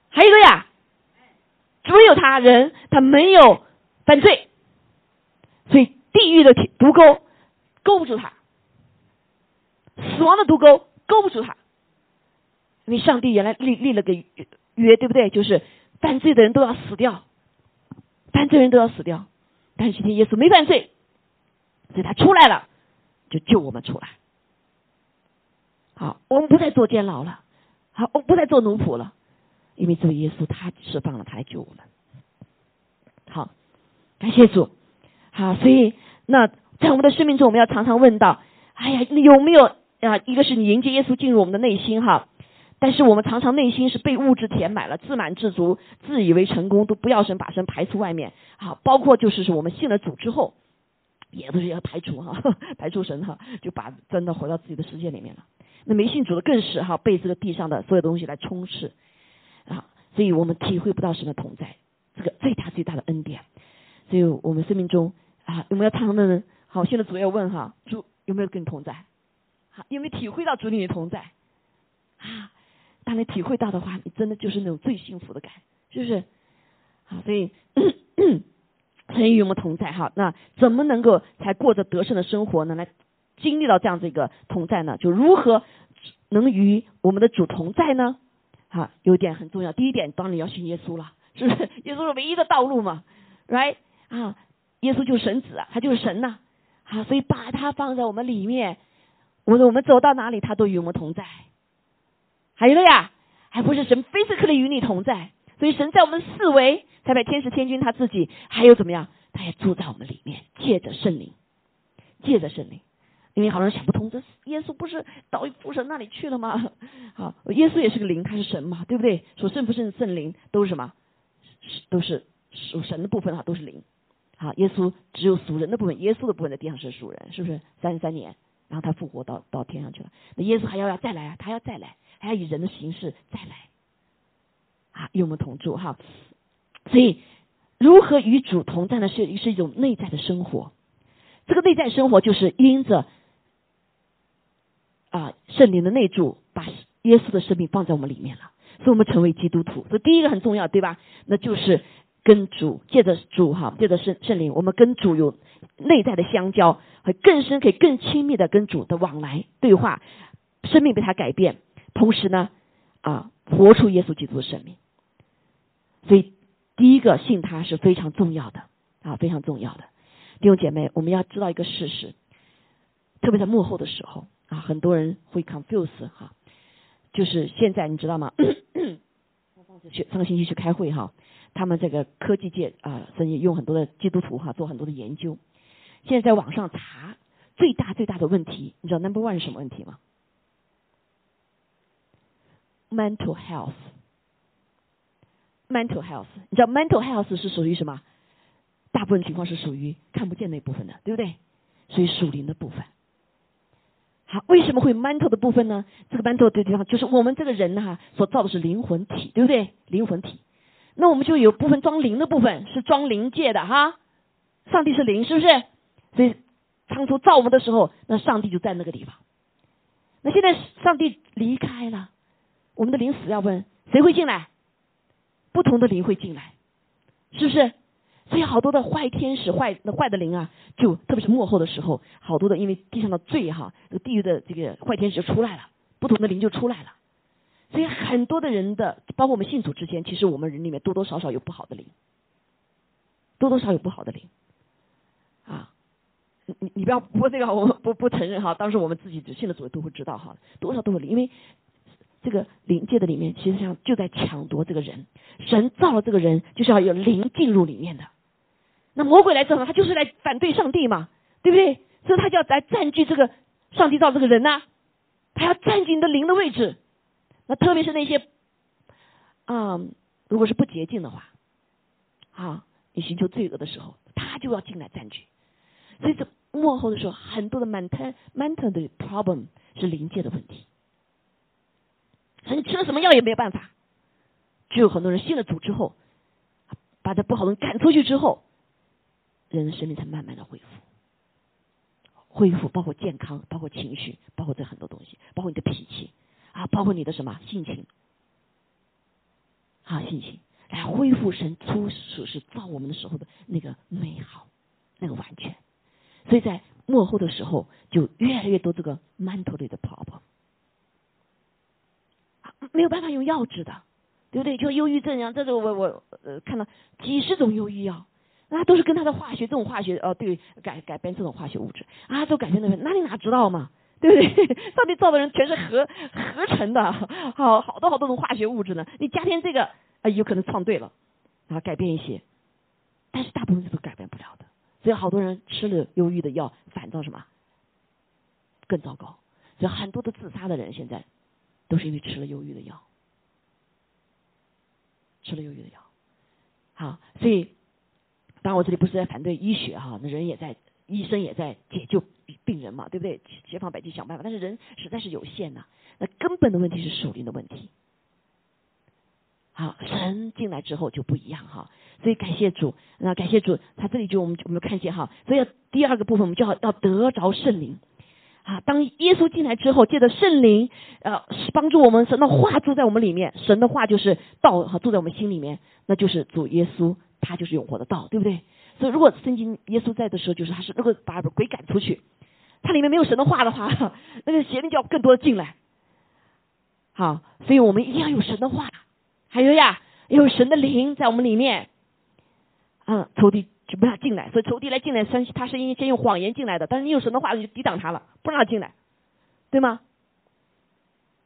还有一个呀，只有他人，他没有犯罪，所以地狱的毒钩勾不住他，死亡的毒钩勾不住他。因为上帝原来立立了个约，对不对？就是犯罪的人都要死掉，犯罪人都要死掉。但是今天耶稣没犯罪，所以他出来了，就救我们出来。好，我们不再做监牢了，好，我们不再做奴仆了。因为这个耶稣他释放了，他来救我们。好，感谢主。好，所以那在我们的生命中，我们要常常问到：哎呀，有没有啊？一个是你迎接耶稣进入我们的内心哈，但是我们常常内心是被物质填满了，自满自足，自以为成功，都不要神把神排除外面。好，包括就是说我们信了主之后，也都是要排除哈，排除神哈，就把真的回到自己的世界里面了。那没信主的更是哈，被这个地上的所有东西来充斥啊，所以我们体会不到神的同在，这个最大最大的恩典。所以我们生命中啊，有没有常的人？好，现在主要问哈，主有没有跟你同在？好，有没有体会到主你同在？啊，当你体会到的话，你真的就是那种最幸福的感，是不是？好，所以 神与我们同在哈，那怎么能够才过着得胜的生活呢？来。经历到这样子一个同在呢，就如何能与我们的主同在呢？哈，有一点很重要。第一点，当然要信耶稣了，是不是？耶稣是唯一的道路嘛，right？啊，耶稣就是神子啊，他就是神呐，好，所以把他放在我们里面，我说我们走到哪里，他都与我们同在。还有了呀，还不是神非此刻的与你同在，所以神在我们四维，才把天使天君他自己，还有怎么样？他也住在我们里面，借着圣灵，借着圣灵。因为好多人想不通，这耶稣不是到父神那里去了吗？好，耶稣也是个灵，他是神嘛，对不对？属圣不圣圣灵都是什么？都是属神的部分哈，都是灵。好，耶稣只有属人的部分，耶稣的部分在地上是属人，是不是？三十三年，然后他复活到到天上去了。那耶稣还要要再来啊，他要再来，还要以人的形式再来啊，与我们同住哈。所以，如何与主同在呢？是是一种内在的生活。这个内在生活就是因着。啊，圣灵的内住把耶稣的生命放在我们里面了，所以我们成为基督徒。所以第一个很重要，对吧？那就是跟主借着主哈，借着圣圣灵，我们跟主有内在的相交，会更深，可以更亲密的跟主的往来对话，生命被他改变，同时呢，啊，活出耶稣基督的生命。所以第一个信他是非常重要的啊，非常重要的弟兄姐妹，我们要知道一个事实，特别在幕后的时候。啊，很多人会 confuse 哈，就是现在你知道吗？去 上个星期去开会哈，他们这个科技界啊，甚至用很多的基督徒哈做很多的研究。现在在网上查最大最大的问题，你知道 number one 是什么问题吗？mental health，mental health，你知道 mental health 是属于什么？大部分情况是属于看不见那部分的，对不对？属于属灵的部分。好，为什么会 mental 的部分呢？这个 mental 的地方就是我们这个人哈所造的是灵魂体，对不对？灵魂体，那我们就有部分装灵的部分是装灵界的哈。上帝是灵，是不是？所以当初造我们的时候，那上帝就在那个地方。那现在上帝离开了，我们的灵死要问谁会进来？不同的灵会进来，是不是？所以好多的坏天使、坏那坏的灵啊，就特别是幕后的时候，好多的因为地上的罪哈，这个地狱的这个坏天使就出来了，不同的灵就出来了。所以很多的人的，包括我们信主之间，其实我们人里面多多少少有不好的灵，多多少有不好的灵。啊，你你不要不这个，我不不承认哈，当时我们自己只信的主都会知道哈，多少都会灵，因为这个灵界的里面，其实上就在抢夺这个人，神造了这个人，就是要有灵进入里面的。那魔鬼来之后，他就是来反对上帝嘛，对不对？所以他就要来占据这个上帝造这个人呐，他要占据你的灵的位置。那特别是那些啊，如果是不洁净的话，啊，你寻求罪恶的时候，他就要进来占据。所以这幕后的时候，很多的 mental mental 的 problem 是灵界的问题。你吃了什么药也没有办法。就有很多人信了主之后，把这不好的人赶出去之后。人的生命才慢慢的恢复，恢复包括健康，包括情绪，包括这很多东西，包括你的脾气啊，包括你的什么性情啊，性情来恢复神初始是造我们的时候的那个美好，那个完全。所以在幕后的时候，就越来越多这个馒头里的泡泡没有办法用药治的，对不对？就忧郁症呀，这个我我呃看到几十种忧郁药。那都是跟他的化学这种化学哦，对改改变这种化学物质啊，都改变那边，那你哪知道嘛？对不对？上帝造的人全是合合成的，好好多好多种化学物质呢。你加添这个啊，有可能创对了，啊改变一些，但是大部分都改变不了的。所以好多人吃了忧郁的药，反倒什么更糟糕。所以很多的自杀的人现在都是因为吃了忧郁的药，吃了忧郁的药。好，所以当然我这里不是在反对医学哈，那人也在。医生也在解救病人嘛，对不对？千方百计想办法，但是人实在是有限呐。那根本的问题是属灵的问题。好，神进来之后就不一样哈。所以感谢主，那感谢主，他这里就我们我们看见哈。所以第二个部分，我们就要要得着圣灵啊。当耶稣进来之后，借着圣灵呃帮助我们，神的话住在我们里面，神的话就是道哈，住在我们心里面，那就是主耶稣，他就是永活的道，对不对？所以，如果圣经耶稣在的时候，就是他是如果把鬼赶出去，他里面没有神的话的话，那个邪灵就要更多的进来。好，所以我们一定要有神的话，还有呀，有神的灵在我们里面。嗯，仇敌就不让他进来，所以仇敌来进来，先他是因先用谎言进来的，但是你有神的话，你就抵挡他了，不让他进来，对吗？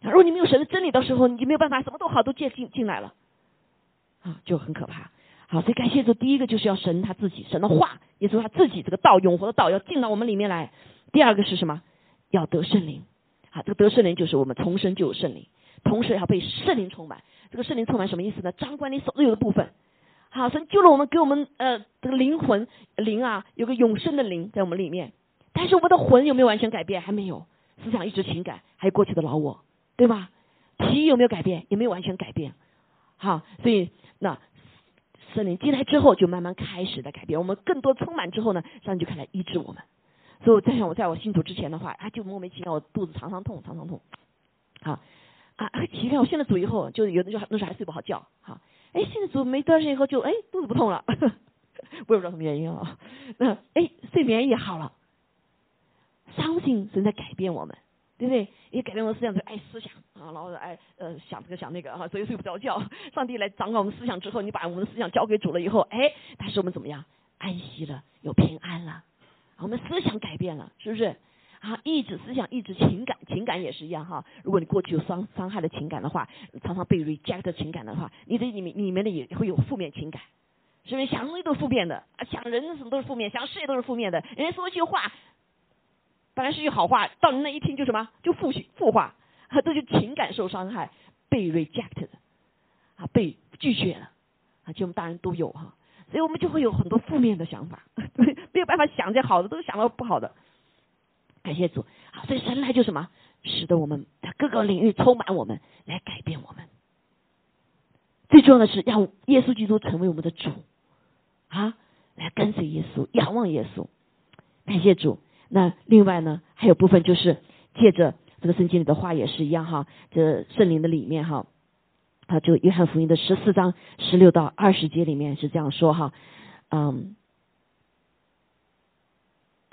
如果你没有神的真理的时候，你就没有办法，什么都好都借进进来了，啊，就很可怕。好，所以感谢主。第一个就是要神他自己，神的话，也就是他自己这个道，永活的道要进到我们里面来。第二个是什么？要得圣灵。啊，这个得圣灵就是我们重生就有圣灵，同时要被圣灵充满。这个圣灵充满什么意思呢？掌管你所有的部分。好，神救了我们，给我们呃这个灵魂灵啊，有个永生的灵在我们里面。但是我们的魂有没有完全改变？还没有。思想、意志、情感还有过去的老我，对吧？体有没有改变？也没有完全改变。好，所以那。圣灵进来之后，就慢慢开始的改变。我们更多充满之后呢，上帝就开始医治我们。所以我在想，我在我信主之前的话，啊，就莫名其妙，我肚子常常痛，常常痛。好啊，奇怪，我现在主以后，就有的就那时候还睡不好觉。好，哎，现在主没多长时间以后，就哎肚子不痛了，我也不知道什么原因啊。那哎，睡眠也好了。相信神在改变我们。对不对？也改变我们思想，就爱思想啊，然后爱呃想这个想那个啊，所以睡不着觉。上帝来掌管我们思想之后，你把我们的思想交给主了以后，哎，他使我们怎么样？安息了，有平安了。我们思想改变了，是不是？啊，意志思想、意志情感、情感也是一样哈。如果你过去有伤伤害的情感的话，常常被 reject 情感的话，你的里面里面的也会有负面情感，是不是？想东西都是负面的啊，想人什么都是负面，想事业都是负面的。人家说一句话。本来是句好话，到你那一听就什么，就负负话，这就情感受伤害，被 reject 的啊，被拒绝了，啊，就我们大人都有哈，所以我们就会有很多负面的想法，没有办法想这好的，都想到不好的。感谢主，好，所以神来就什么，使得我们在各个领域充满我们，来改变我们。最重要的是让耶稣基督成为我们的主，啊，来跟随耶稣，仰望耶稣。感谢主。那另外呢，还有部分就是借着这个圣经里的话也是一样哈，这圣灵的里面哈，啊，就约翰福音的十四章十六到二十节里面是这样说哈，嗯，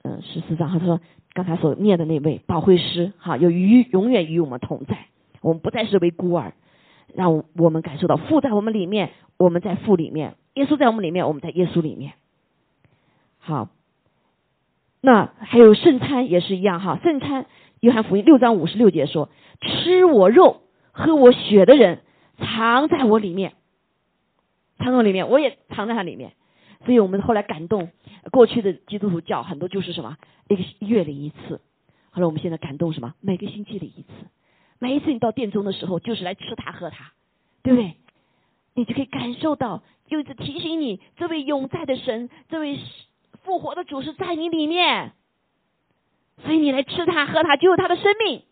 嗯，十四章他说刚才所念的那位保惠师哈，有与永远与我们同在，我们不再是为孤儿，让我们感受到父在我们里面，我们在父里面，耶稣在我们里面，我们在耶稣里面，好。那还有圣餐也是一样哈，圣餐约翰福音六章五十六节说：“吃我肉、喝我血的人，藏在我里面，藏在我里面，我也藏在他里面。”所以我们后来感动，过去的基督徒教很多就是什么一个月领一次，后来我们现在感动什么每个星期领一次，每一次你到殿中的时候就是来吃它喝它，对不对？你就可以感受到，又一次提醒你这位永在的神，这位。复活的主是在你里面，所以你来吃它喝它就有它的生命，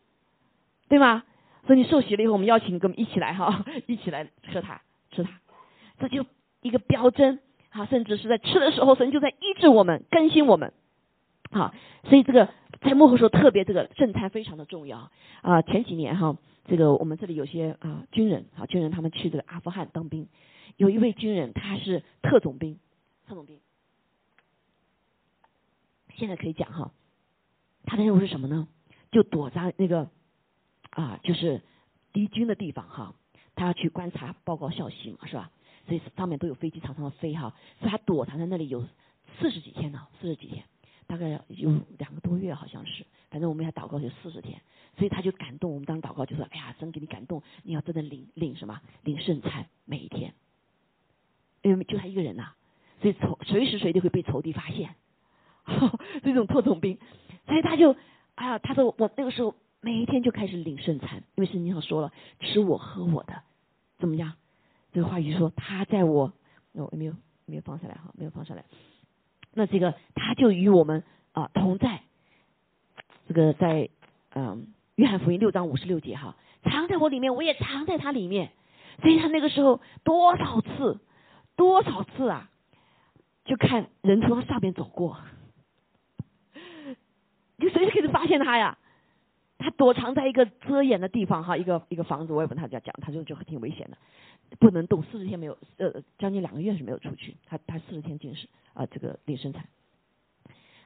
对吗？所以你受洗了以后，我们邀请你跟我们一起来哈，一起来喝它吃它，这就一个标针啊！甚至是在吃的时候，神就在医治我们、更新我们，啊，所以这个在幕后说特别这个正餐非常的重要啊！前几年哈，这个我们这里有些啊军人啊军人他们去这个阿富汗当兵，有一位军人他是特种兵，特种兵。现在可以讲哈，他的任务是什么呢？就躲在那个啊，就是敌军的地方哈，他要去观察、报告消息嘛，是吧？所以上面都有飞机常常的飞哈，所以他躲藏在那里有四十几天呢，四十几天。大概有两个多月，好像是，反正我们要祷告有四十天，所以他就感动我们当时祷告就说：“哎呀，真给你感动，你要真的领领什么？领圣餐每一天，因为就他一个人呐，所以仇随时随地会被仇敌发现，这种特种兵，所以他就哎呀，他说我那个时候每一天就开始领圣餐，因为圣经上说了，吃我喝我的，怎么样？这个话语说他在我，我没有没有放下来哈，没有放下来。”那这个他就与我们啊同在，这个在嗯约翰福音六章五十六节哈，藏在我里面，我也藏在他里面。所以他那个时候多少次多少次啊，就看人从他上面走过，就随时可以发现他呀。他躲藏在一个遮掩的地方哈，一个一个房子，我也不他家讲，他就就挺危险的，不能动，四十天没有呃将近两个月是没有出去，他他四十天进食。啊，这个领生产，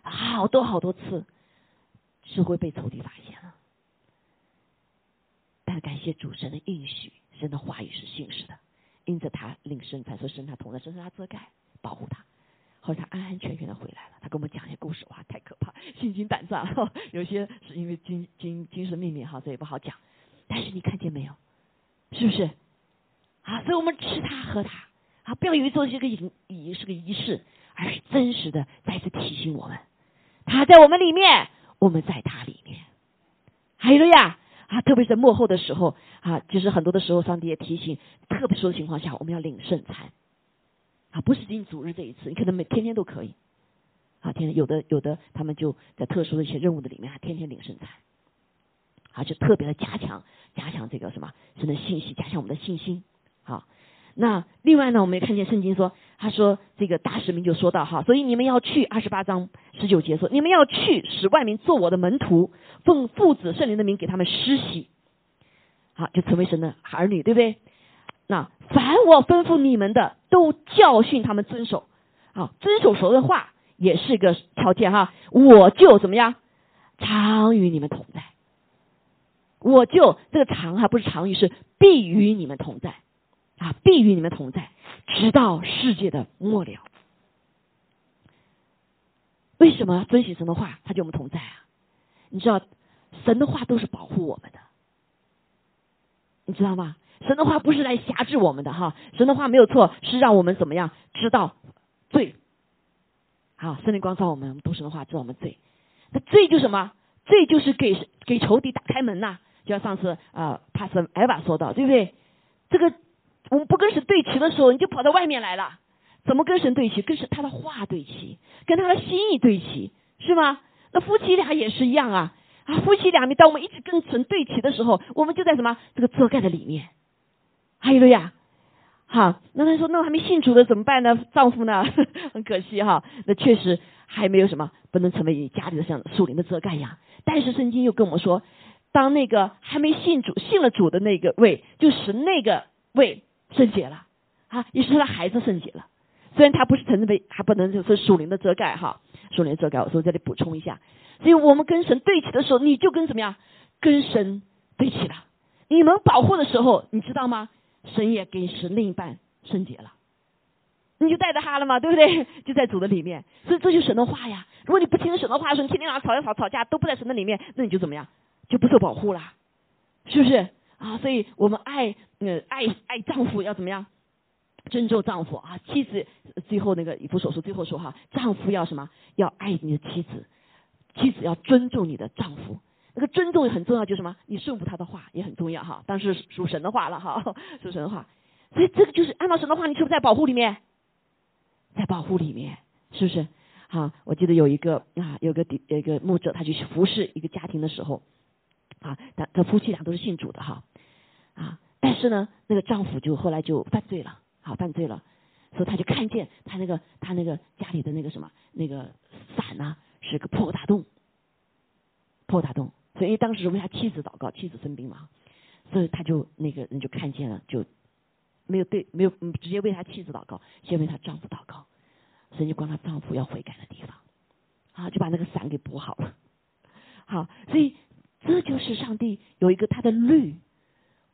好多好多次是会被仇敌发现了，但感谢主神的应许，神的话语是信实的，因着他领生产，说神他同在，神是他遮盖保护他，后来他安安全全的回来了。他跟我们讲一些故事，哇，太可怕，心惊胆战。有些是因为精精精神秘密哈，这也不好讲。但是你看见没有？是不是？啊，所以我们吃它喝它。啊，不要以为做这个仪仪是个仪式。而是真实的再次提醒我们，他在我们里面，我们在他里面。还有了呀啊，特别是在幕后的时候啊，就是很多的时候，上帝也提醒，特别说的情况下，我们要领圣餐。啊，不是仅主日这一次，你可能每天天都可以。啊，天天有的有的他们就在特殊的一些任务的里面，还天天领圣餐，啊，就特别的加强加强这个什么神的信息，加强我们的信心。好。那另外呢，我们也看见圣经说，他说这个大使命就说到哈，所以你们要去二十八章十九节说，你们要去使万民做我的门徒，奉父子圣灵的名给他们施洗，好就成为神的儿女，对不对？那凡我吩咐你们的，都教训他们遵守，好遵守说的话也是一个条件哈，我就怎么样常与你们同在，我就这个常哈不是常与是必与你们同在。啊，必与你们同在，直到世界的末了。为什么遵循神的话，他就我们同在啊？你知道，神的话都是保护我们的，你知道吗？神的话不是来辖制我们的哈，神的话没有错，是让我们怎么样知道罪。好，圣灵光照我们，读神的话知道我们罪。那罪就什么？罪就是给给仇敌打开门呐。就像上次啊，帕斯艾娃说到，对不对？这个。我们不跟神对齐的时候，你就跑到外面来了。怎么跟神对齐？跟神他的话对齐，跟他的心意对齐，是吗？那夫妻俩也是一样啊啊！夫妻俩，你当我们一直跟神对齐的时候，我们就在什么这个遮盖的里面。还有了呀，好，那他说，那我还没信主的怎么办呢？丈夫呢？很可惜哈，那确实还没有什么不能成为你家里的像树林的遮盖呀。但是圣经又跟我们说，当那个还没信主、信了主的那个位，就是那个位。圣洁了啊，也是他的孩子圣洁了。虽然他不是承认为还不能就是属灵的遮盖哈，属灵遮盖。我说这里补充一下，所以我们跟神对齐的时候，你就跟怎么样？跟神对齐了。你们保护的时候，你知道吗？神也给神另一半圣洁了，你就带着他了嘛，对不对？就在主的里面。所以这就是神的话呀。如果你不听神的话，说你天天晚上吵架吵吵架都不在神的里面，那你就怎么样？就不受保护了，是不是？啊，所以我们爱，呃，爱爱丈夫要怎么样？尊重丈夫啊，妻子最后那个以弗所说最后说哈，丈夫要什么？要爱你的妻子，妻子要尊重你的丈夫。那个尊重很重要，就是什么？你顺服他的话也很重要哈。但是属神的话了哈，属神的话。所以这个就是按照神的话，你是不是在保护里面？在保护里面，是不是？好，我记得有一个啊，有个有一个牧者，他去服侍一个家庭的时候，啊，他他夫妻俩都是信主的哈。啊！但是呢，那个丈夫就后来就犯罪了，好犯罪了，所以他就看见他那个他那个家里的那个什么那个伞呢，是个破大洞，破大洞。所以当时为他妻子祷告，妻子生病嘛，所以他就那个人就看见了，就没有对没有直接为他妻子祷告，先为他丈夫祷告，所以就关他丈夫要悔改的地方，啊，就把那个伞给补好了。好，所以这就是上帝有一个他的律。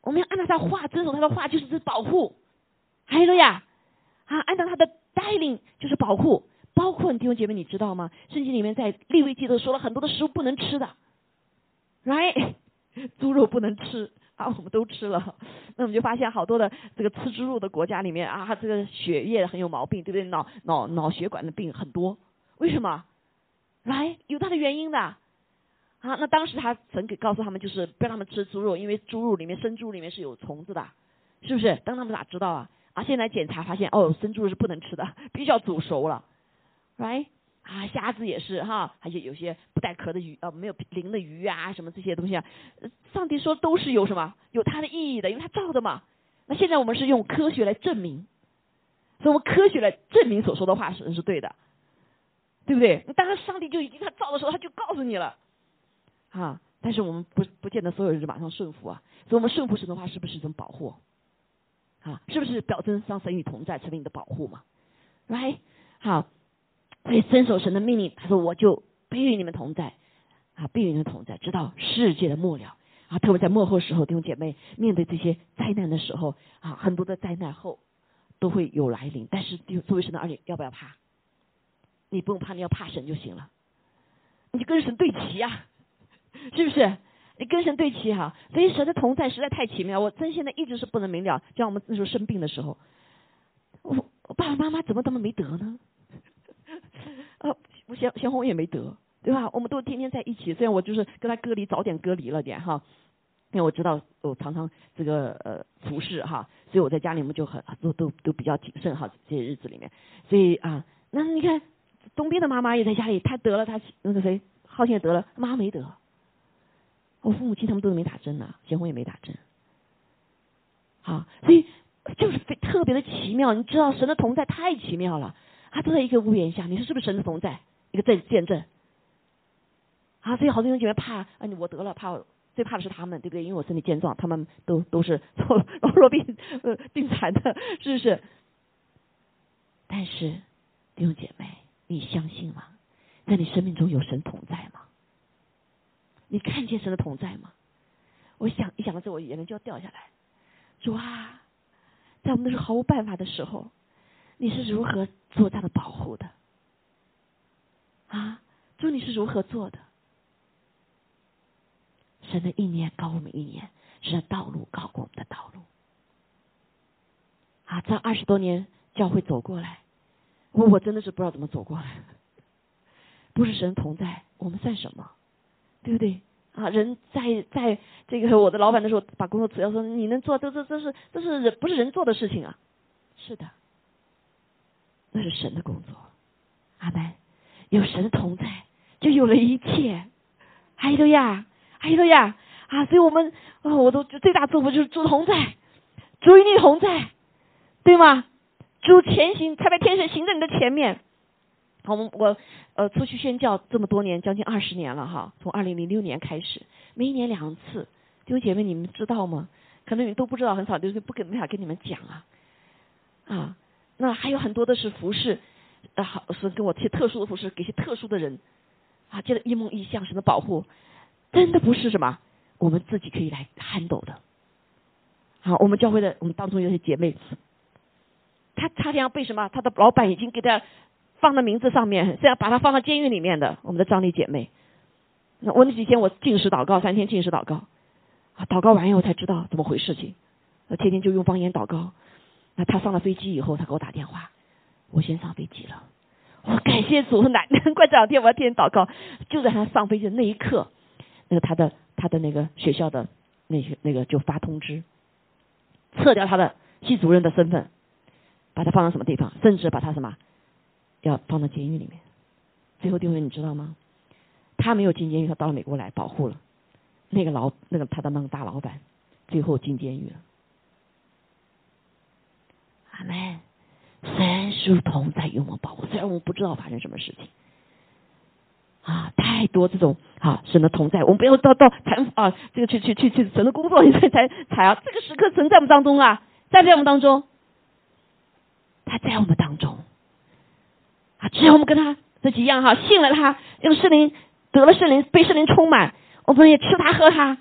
我们要按照他话，遵守他的话，就是这保护，还有呀，啊，按照他的带领就是保护，包括你弟兄姐妹，你知道吗？圣经里面在利未记都说了很多的食物不能吃的，right？猪肉不能吃啊，我们都吃了。那我们就发现好多的这个吃猪肉的国家里面啊，这个血液很有毛病，对不对？脑脑脑血管的病很多，为什么？来，有它的原因的。啊，那当时他曾给告诉他们，就是不让他们吃猪肉，因为猪肉里面生猪里面是有虫子的，是不是？当他们咋知道啊？啊，现在检查发现，哦，生猪肉是不能吃的，必须要煮熟了，right？啊，虾子也是哈，还有有些不带壳的鱼，呃，没有鳞的鱼啊，什么这些东西啊，上帝说都是有什么，有它的意义的，因为它造的嘛。那现在我们是用科学来证明，所以我们科学来证明所说的话是是对的，对不对？当然，上帝就已经他造的时候他就告诉你了，啊，但是我们不不见得所有人就马上顺服啊，所以我们顺服神的话是不是一种保护？啊，是不是表征上神与同在成为你的保护嘛？right？好。所以遵守神的命令，他说我就必与你们同在，啊，必与你们同在，直到世界的末了啊。特别在末后时候，弟兄姐妹面对这些灾难的时候啊，很多的灾难后都会有来临。但是作为神的儿女，要不要怕？你不用怕，你要怕神就行了。你就跟神对齐呀，是不是？你跟神对齐哈。所以神的同在实在太奇妙，我真现在一直是不能明了。像我们那时候生病的时候，我我爸爸妈妈怎么这么没得呢？啊，我贤贤红也没得，对吧？我们都天天在一起，虽然我就是跟他隔离早点隔离了点哈，因为我知道我常常这个呃服侍哈，所以我在家里面就很都都都比较谨慎哈，这些日子里面，所以啊，那你看东边的妈妈也在家里，她得了，她那个谁浩天也得了，妈没得，我父母亲他们都没打针呐，贤红也没打针，好，所以就是非特别的奇妙，你知道神的同在太奇妙了。他都在一个屋檐下，你说是不是神的同在？一个证见证啊！所以好多弟兄姐妹怕啊，我得了，怕最怕的是他们，对不对？因为我身体健壮，他们都都是老弱病呃病残的，是不是？但是弟兄姐妹，你相信吗？在你生命中有神同在吗？你看见神的同在吗？我想一想到这，我眼泪就要掉下来。主啊，在我们都是毫无办法的时候。你是如何做这样的保护的？啊，主你是如何做的？神的意念高我们一年，神的道路高过我们的道路。啊，这二十多年教会走过来，我我真的是不知道怎么走过来。不是神同在，我们算什么？对不对？啊，人在在这个我的老板的时候把工作辞掉，说你能做，这这这是这是人不是人做的事情啊？是的。那是神的工作，阿门。有神同在，就有了一切。哈利路亚，哈利路亚啊！所以我们啊，我都最大祝福就是主同在，主与你同在，对吗？主前行，才在天使行在你的前面。我们我呃出去宣教这么多年，将近二十年了哈。从二零零六年开始，每一年两次。弟兄姐妹，你们知道吗？可能你都不知道，很少就是不跟没法跟你们讲啊啊。那还有很多的是服饰，啊，好是跟我贴特殊的服饰，给些特殊的人，啊，借着一梦一象神的保护，真的不是什么我们自己可以来 handle 的。好，我们教会的我们当中有些姐妹，她差点要被什么？她的老板已经给她放到名字上面，是要把她放到监狱里面的。我们的张丽姐妹，我那几天我进食祷告，三天进食祷告，啊，祷告完以后才知道怎么回事情，我天天就用方言祷告。那他上了飞机以后，他给我打电话，我先上飞机了。我感谢主，难难怪这两天我要天天祷告。就在他上飞机的那一刻，那个他的他的那个学校的那些那个就发通知，撤掉他的系主任的身份，把他放到什么地方，甚至把他什么要放到监狱里面。最后，弟兄你知道吗？他没有进监狱，他到了美国来保护了那个老那个他的那个大老板，最后进监狱了。阿门，神是同在与我们保护，虽然我们不知道发生什么事情，啊，太多这种啊神的同在，我们不要到到谈啊这个去去去去神的工作你 才才才啊，这个时刻神在我们当中啊，在在我们当中？他在我们当中，啊，只要我们跟他这几样哈，信了他，用圣灵得了圣灵，被圣灵充满，我们也吃他喝他，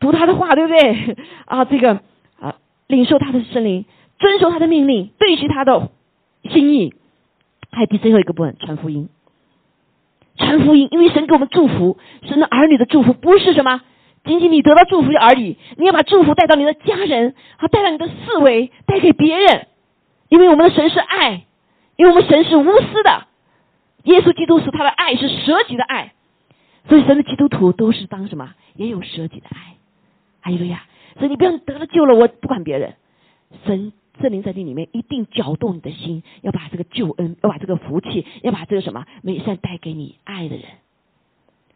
读他的话，对不对？啊，这个啊，领受他的圣灵。遵守他的命令，对齐他的心意，还有第最后一个部分，传福音。传福音，因为神给我们祝福，神的儿女的祝福不是什么，仅仅你得到祝福而已，你要把祝福带到你的家人，啊带到你的思维，带给别人。因为我们的神是爱，因为我们神是无私的，耶稣基督是他的爱是舍己的爱，所以神的基督徒都是当什么，也有舍己的爱。还有呀，所以你不要得了救了，我不管别人，神。圣灵在你里面一定搅动你的心，要把这个救恩，要把这个福气，要把这个什么美善带给你爱的人，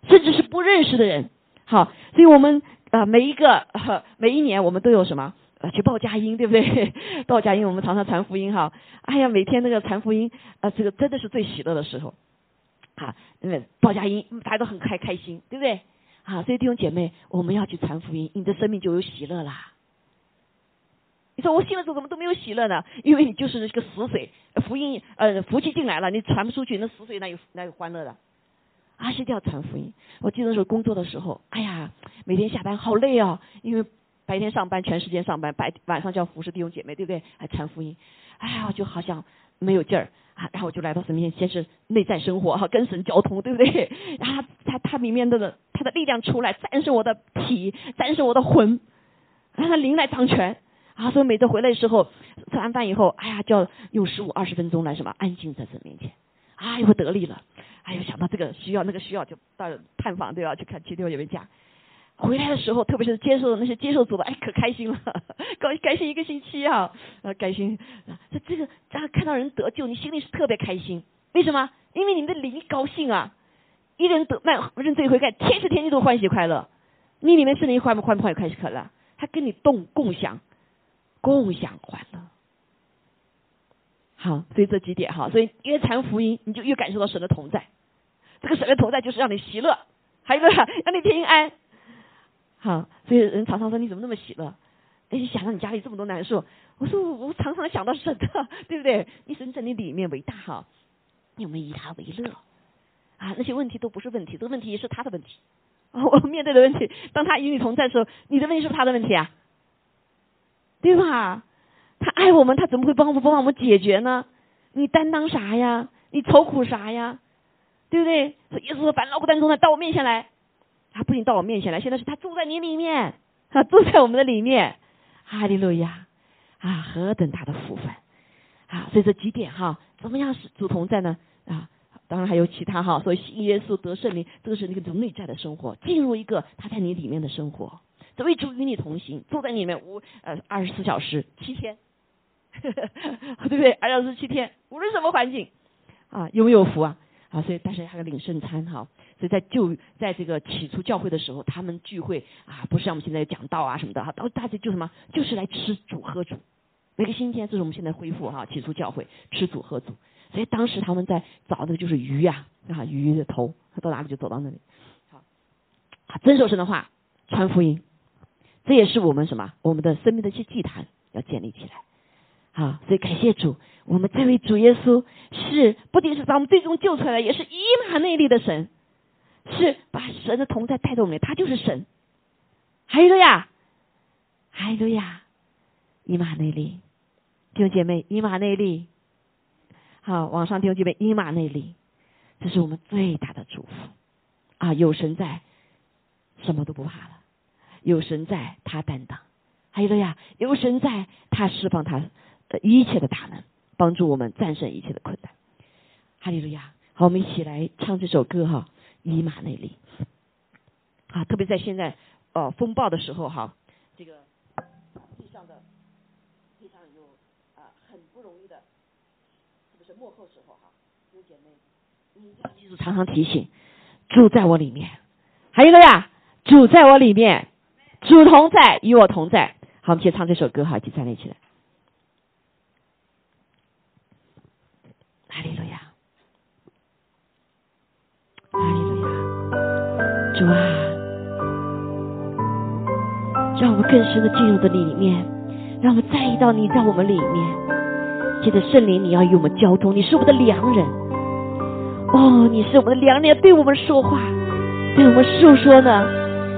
甚至是不认识的人。好，所以我们啊，每一个每一年我们都有什么呃去报佳音，对不对？报佳音，我们常常传福音哈。哎呀，每天那个传福音啊，这个真的是最喜乐的时候啊，因为报佳音大家都很开开心，对不对？啊，所以弟兄姐妹，我们要去传福音，你的生命就有喜乐啦。你说我信了之后怎么都没有喜乐呢？因为你就是那个死水，福音呃福气进来了，你传不出去，那死水哪有哪有欢乐的？啊，一定要传福音。我记得那时候工作的时候，哎呀，每天下班好累啊，因为白天上班全时间上班，白晚上就要服侍弟兄姐妹，对不对？还传福音，哎呀，就好像没有劲儿啊。然后我就来到神面前，先是内在生活哈，跟神交通，对不对？然后他他里面的他的力量出来，战胜我的体，战胜我的魂，让他灵来掌权。啊，所以每次回来的时候，吃完饭以后，哎呀，就要用十五二十分钟来什么安静在神面前，啊，又得力了。哎呀，想到这个需要那个需要，就到探访都要去看七六有没有家。回来的时候，特别是接受那些接受组的，哎，可开心了，高开心一个星期啊，呃，开心。这这个，然后看到人得救，你心里是特别开心。为什么？因为你们的灵高兴啊，一人得慢认罪悔改，天时天气都欢喜快乐。你里面是灵欢不欢不欢快喜快乐？他跟你动共享。共享欢乐，好，所以这几点哈，所以越传福音，你就越感受到神的同在。这个神的同在就是让你喜乐，还有一个让你平安。好，所以人常常说你怎么那么喜乐？哎，想到你家里这么多难受，我说我常常想到神的，对不对？你神在你里面为大哈，你有没有以他为乐啊，那些问题都不是问题，这个问题是他的问题。啊 我面对的问题，当他与你同在的时候，你的问题是不是他的问题啊？对吧？他爱我们，他怎么会帮不帮我们解决呢？你担当啥呀？你愁苦啥呀？对不对？耶稣说：“烦恼苦担重担，到我面前来。”他不仅到我面前来，现在是他住在你里面，他住在我们的里面。哈利路亚！啊，何等大的福分！啊，所以这几点哈，怎么样是主同在呢？啊，当然还有其他哈。所以信耶稣得圣灵，这个是那个种内在的生活，进入一个他在你里面的生活。这位主与你同行，住在里面无呃二十四小时七天，对不对？二十四七天，无论什么环境啊，有没有福啊？啊，所以但是还要领圣餐哈。所以在就在这个起初教会的时候，他们聚会啊，不是像我们现在讲道啊什么的哈，都大家就什么，就是来吃主喝主。每个星期天，这是我们现在恢复哈，起初教会吃主喝主。所以当时他们在找那个就是鱼呀啊，鱼的头，他到哪里就走到那里。好，遵守神的话，传福音。这也是我们什么？我们的生命的一些祭坛要建立起来，好，所以感谢主，我们这位主耶稣是不仅是把我们最终救出来，也是以马内利的神，是把神的同在带到我们，他就是神。还有呀，还有呀，以马内利，弟兄姐妹，以马内利，好，网上弟兄姐妹，以马内利，这是我们最大的祝福啊！有神在，什么都不怕了。有神在，他担当；还有了呀，有神在，他释放他的一切的大能，帮助我们战胜一切的困难。哈利路亚！好，我们一起来唱这首歌哈，《以马内利》啊，特别在现在呃风暴的时候哈，这个地上的地上有啊很不容易的，是不是幕后时候哈？弟兄姐妹，你要记住，常常提醒，住在我里面。还有个呀，主在我里面。主同在，与我同在。好，我们先唱这首歌，哈，一起站立起来。哈利路亚，哈利路亚，主啊，让我们更深的进入的里面，让我们在意到你在我们里面。记得圣灵，你要与我们交通，你是我们的良人。哦，你是我们的良人，对我们说话，对我们诉说呢，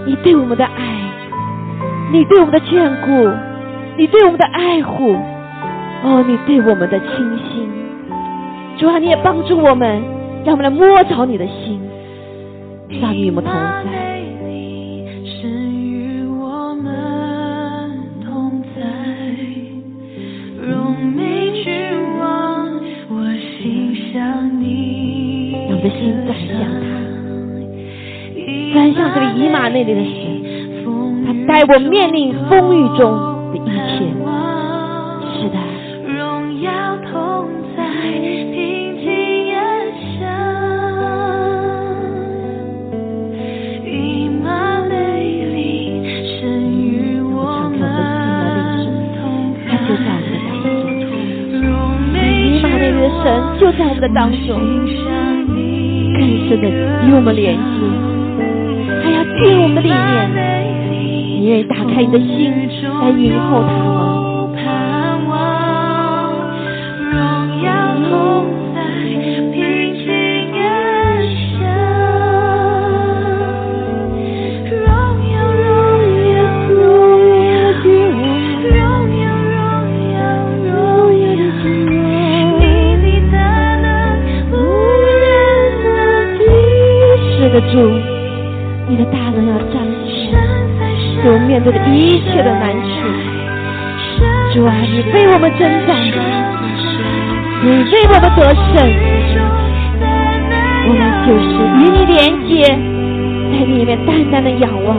你对我们的爱。你对我们的眷顾，你对我们的爱护，哦，你对我们的倾心，主啊，你也帮助我们，让我们来摸着你的心，让你与我们同在。让我们的心转向他，转向这个以马内利的神，他带我面临风雨中的一切。神就在我们的当中，更深的与我们联系，还要进入我们的里面。你愿意打开你的心来迎候他吗？面对的一切的难处。主啊，你为我们征战，你为我们得胜，我们就是与你连接，在你里面淡淡的仰望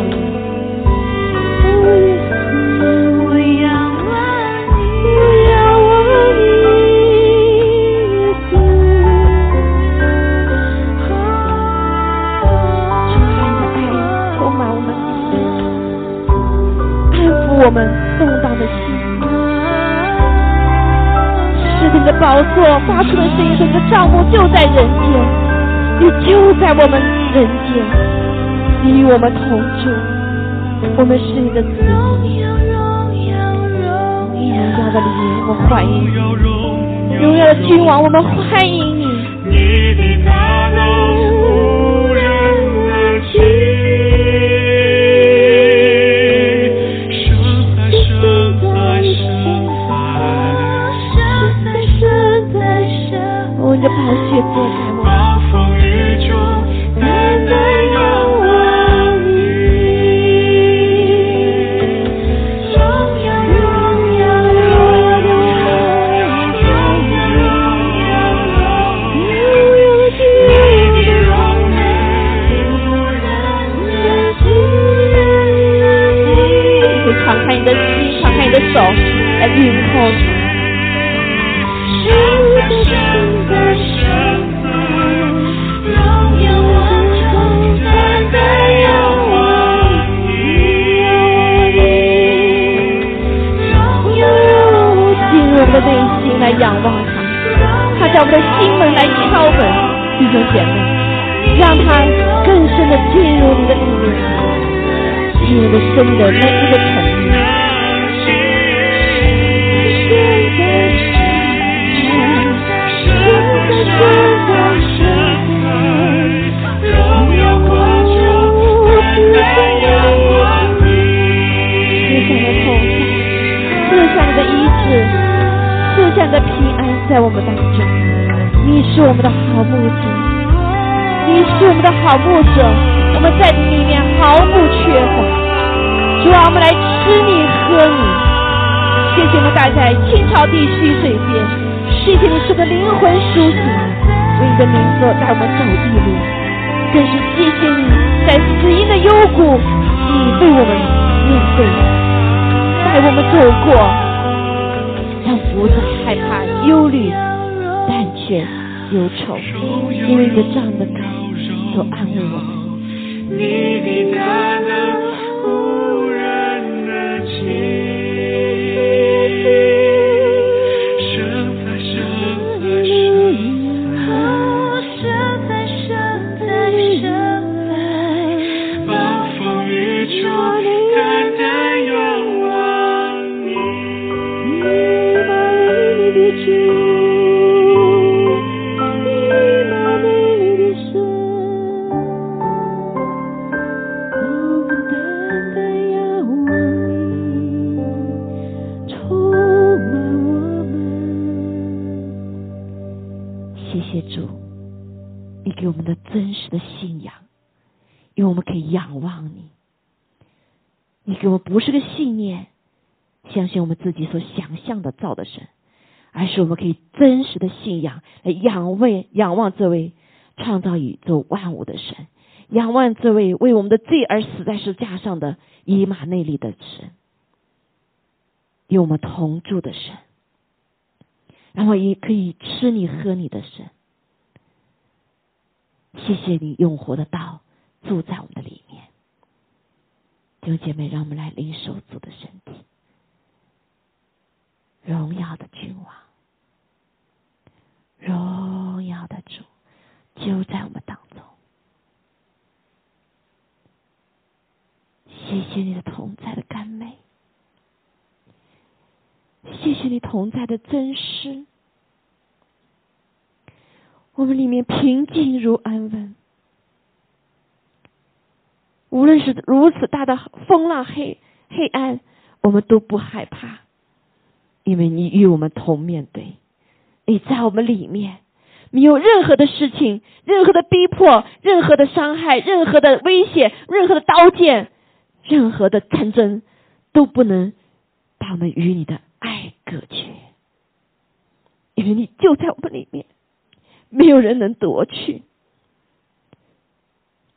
就在人间，你就在我们人间，你与我们同住，我们是你的子民。”荣耀的灵，我欢迎你；荣耀的君王，我们欢迎你。暴风雨中慢慢让我的船儿呀冲的手，来呀不来仰望他，他叫我们的心门来敲门，弟兄姐妹，让他更深的进入你的里面，进入你的生的每一个层。在我们当中，你是我们的好牧者，你是我们的好牧者，我们在你里面毫不缺乏。主啊，我们来吃你喝你。谢谢我们大家在青草地区水边，谢谢你是个灵魂苏醒，为你的名字带我们走地路，更是谢谢你在死荫的幽谷，你为我们面对，带我们走过。不再害怕忧虑但却忧愁因为这仗的歌都安慰我们。仰望你。你给我不是个信念，相信我们自己所想象的造的神，而是我们可以真实的信仰来仰望仰望这位创造宇宙万物的神，仰望这位为我们的罪而死在十字架上的以马内利的神，与我们同住的神。然后也可以吃你喝你的神，谢谢你永活的道住在我们的里面，弟兄姐妹，让我们来领受主的身体，荣耀的君王，荣耀的主就在我们当中，谢谢你的同在的甘美。谢谢你同在的真实，我们里面平静如安稳。无论是如此大的风浪黑黑暗，我们都不害怕，因为你与我们同面对，你在我们里面，没有任何的事情、任何的逼迫、任何的伤害、任何的危险、任何的刀剑、任何的战争，都不能把我们与你的。爱隔绝，因为你就在我们里面，没有人能夺去。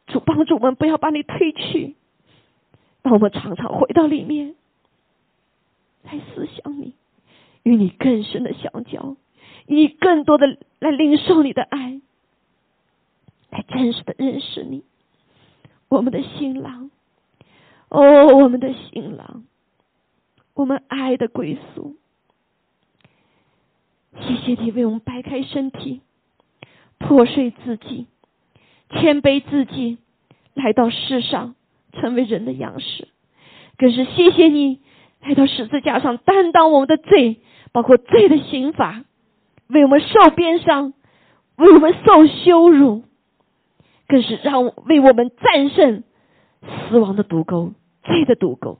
主帮助我们，不要把你推去，让我们常常回到里面，来思想你，与你更深的相交，以更多的来领受你的爱，来真实的认识你，我们的新郎，哦，我们的新郎。我们爱的归宿，谢谢你为我们掰开身体，破碎自己，谦卑自己，来到世上成为人的样式。更是谢谢你来到十字架上担当我们的罪，包括罪的刑罚，为我们受鞭伤，为我们受羞辱，更是让为我们战胜死亡的毒钩，罪的毒钩。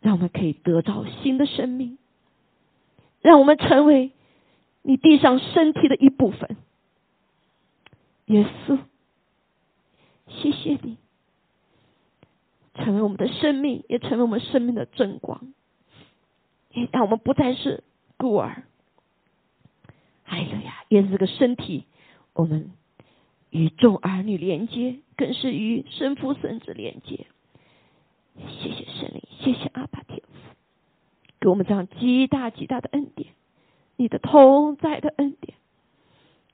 让我们可以得到新的生命，让我们成为你地上身体的一部分。耶稣，谢谢你，成为我们的生命，也成为我们生命的真光，也让我们不再是孤儿。哎呀，也是这个身体，我们与众儿女连接，更是与生父、生子连接。谢谢神灵，谢谢阿爸天父，给我们这样极大极大的恩典，你的同在的恩典。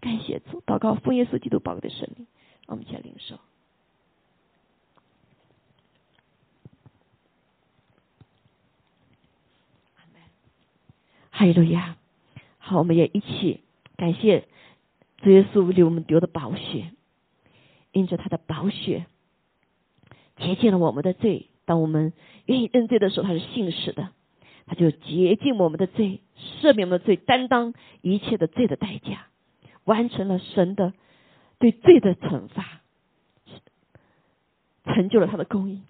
感谢主，祷告奉耶稣基督宝贵的神灵，我们一起来领受。哈利路亚！好，我们也一起感谢主耶稣为我们流的宝血，因着他的宝血洁净了我们的罪。当我们愿意认罪的时候，他是信实的，他就洁净我们的罪，赦免我们的罪，担当一切的罪的代价，完成了神的对罪的惩罚，成就了他的公义，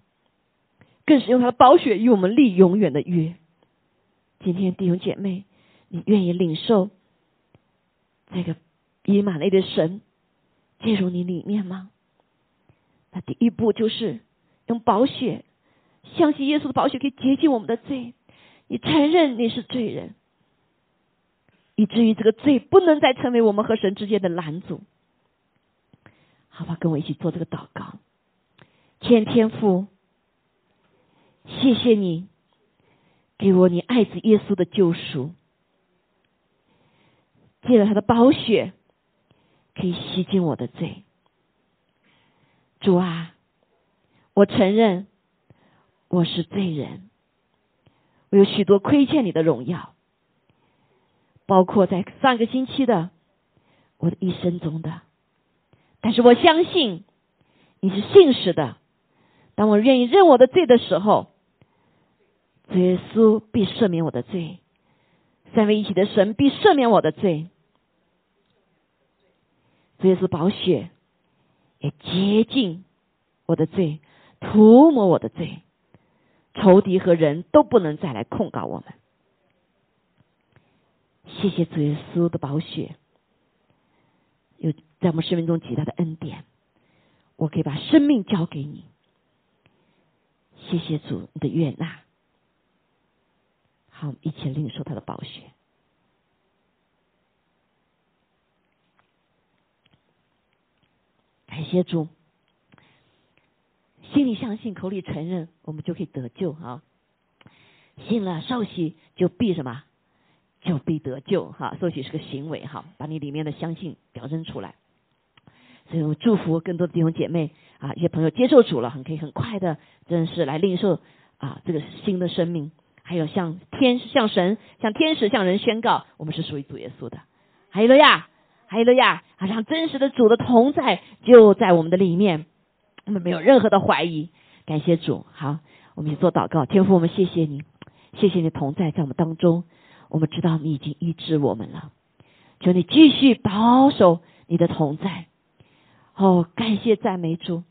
更是用他的宝血与我们立永远的约。今天弟兄姐妹，你愿意领受这个以马内的神进入你里面吗？那第一步就是用宝血。相信耶稣的宝血可以洁净我们的罪，你承认你是罪人，以至于这个罪不能再成为我们和神之间的拦阻。好吧，跟我一起做这个祷告。天天父，谢谢你给我你爱子耶稣的救赎，借了他的宝血可以洗净我的罪。主啊，我承认。我是罪人，我有许多亏欠你的荣耀，包括在上个星期的我的一生中的。但是我相信你是信实的，当我愿意认我的罪的时候，耶稣必赦免我的罪，三位一体的神必赦免我的罪，耶稣宝血也洁净我的罪，涂抹我的罪。仇敌和人都不能再来控告我们。谢谢主耶稣的宝血，有在我们生命中极大的恩典，我可以把生命交给你。谢谢主你的悦纳。好，一起领受他的宝血。感谢主，心里相信，口里承认，我们就可以得救啊！信了受洗，就必什么？就必得救哈！受洗是个行为哈，把你里面的相信表征出来。所以我祝福更多的弟兄姐妹啊，一些朋友接受主了，很可以很快的，真的是来领受啊这个新的生命。还有向天向、神、向天使、向人宣告，我们是属于主耶稣的。还有了呀，还有了呀，好像真实的主的同在就在我们的里面，我们没有任何的怀疑。感谢主，好，我们去做祷告。天父，我们谢谢你，谢谢你同在在我们当中。我们知道你已经医治我们了，求你继续保守你的同在。哦，感谢赞美主。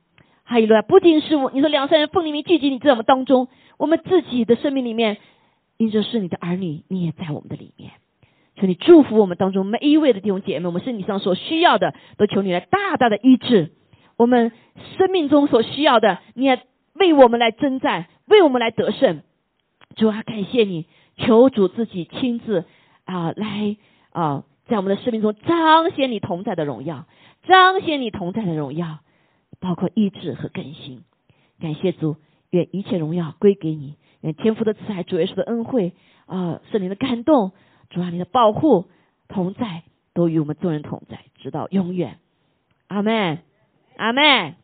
还有了，不仅是我，你说两三人奉你名聚集，你在我们当中。我们自己的生命里面，因着是你的儿女，你也在我们的里面。求你祝福我们当中每一位的弟兄姐妹，我们身体上所需要的，都求你来大大的医治。我们生命中所需要的，你也为我们来征战，为我们来得胜。主啊，感谢你，求主自己亲自啊来啊，在我们的生命中彰显你同在的荣耀，彰显你同在的荣耀，包括医治和更新。感谢主。愿一切荣耀归给你，愿天父的慈爱、主耶稣的恩惠啊，圣灵的感动，主啊，你的保护同在，都与我们众人同在，直到永远。阿门，阿门。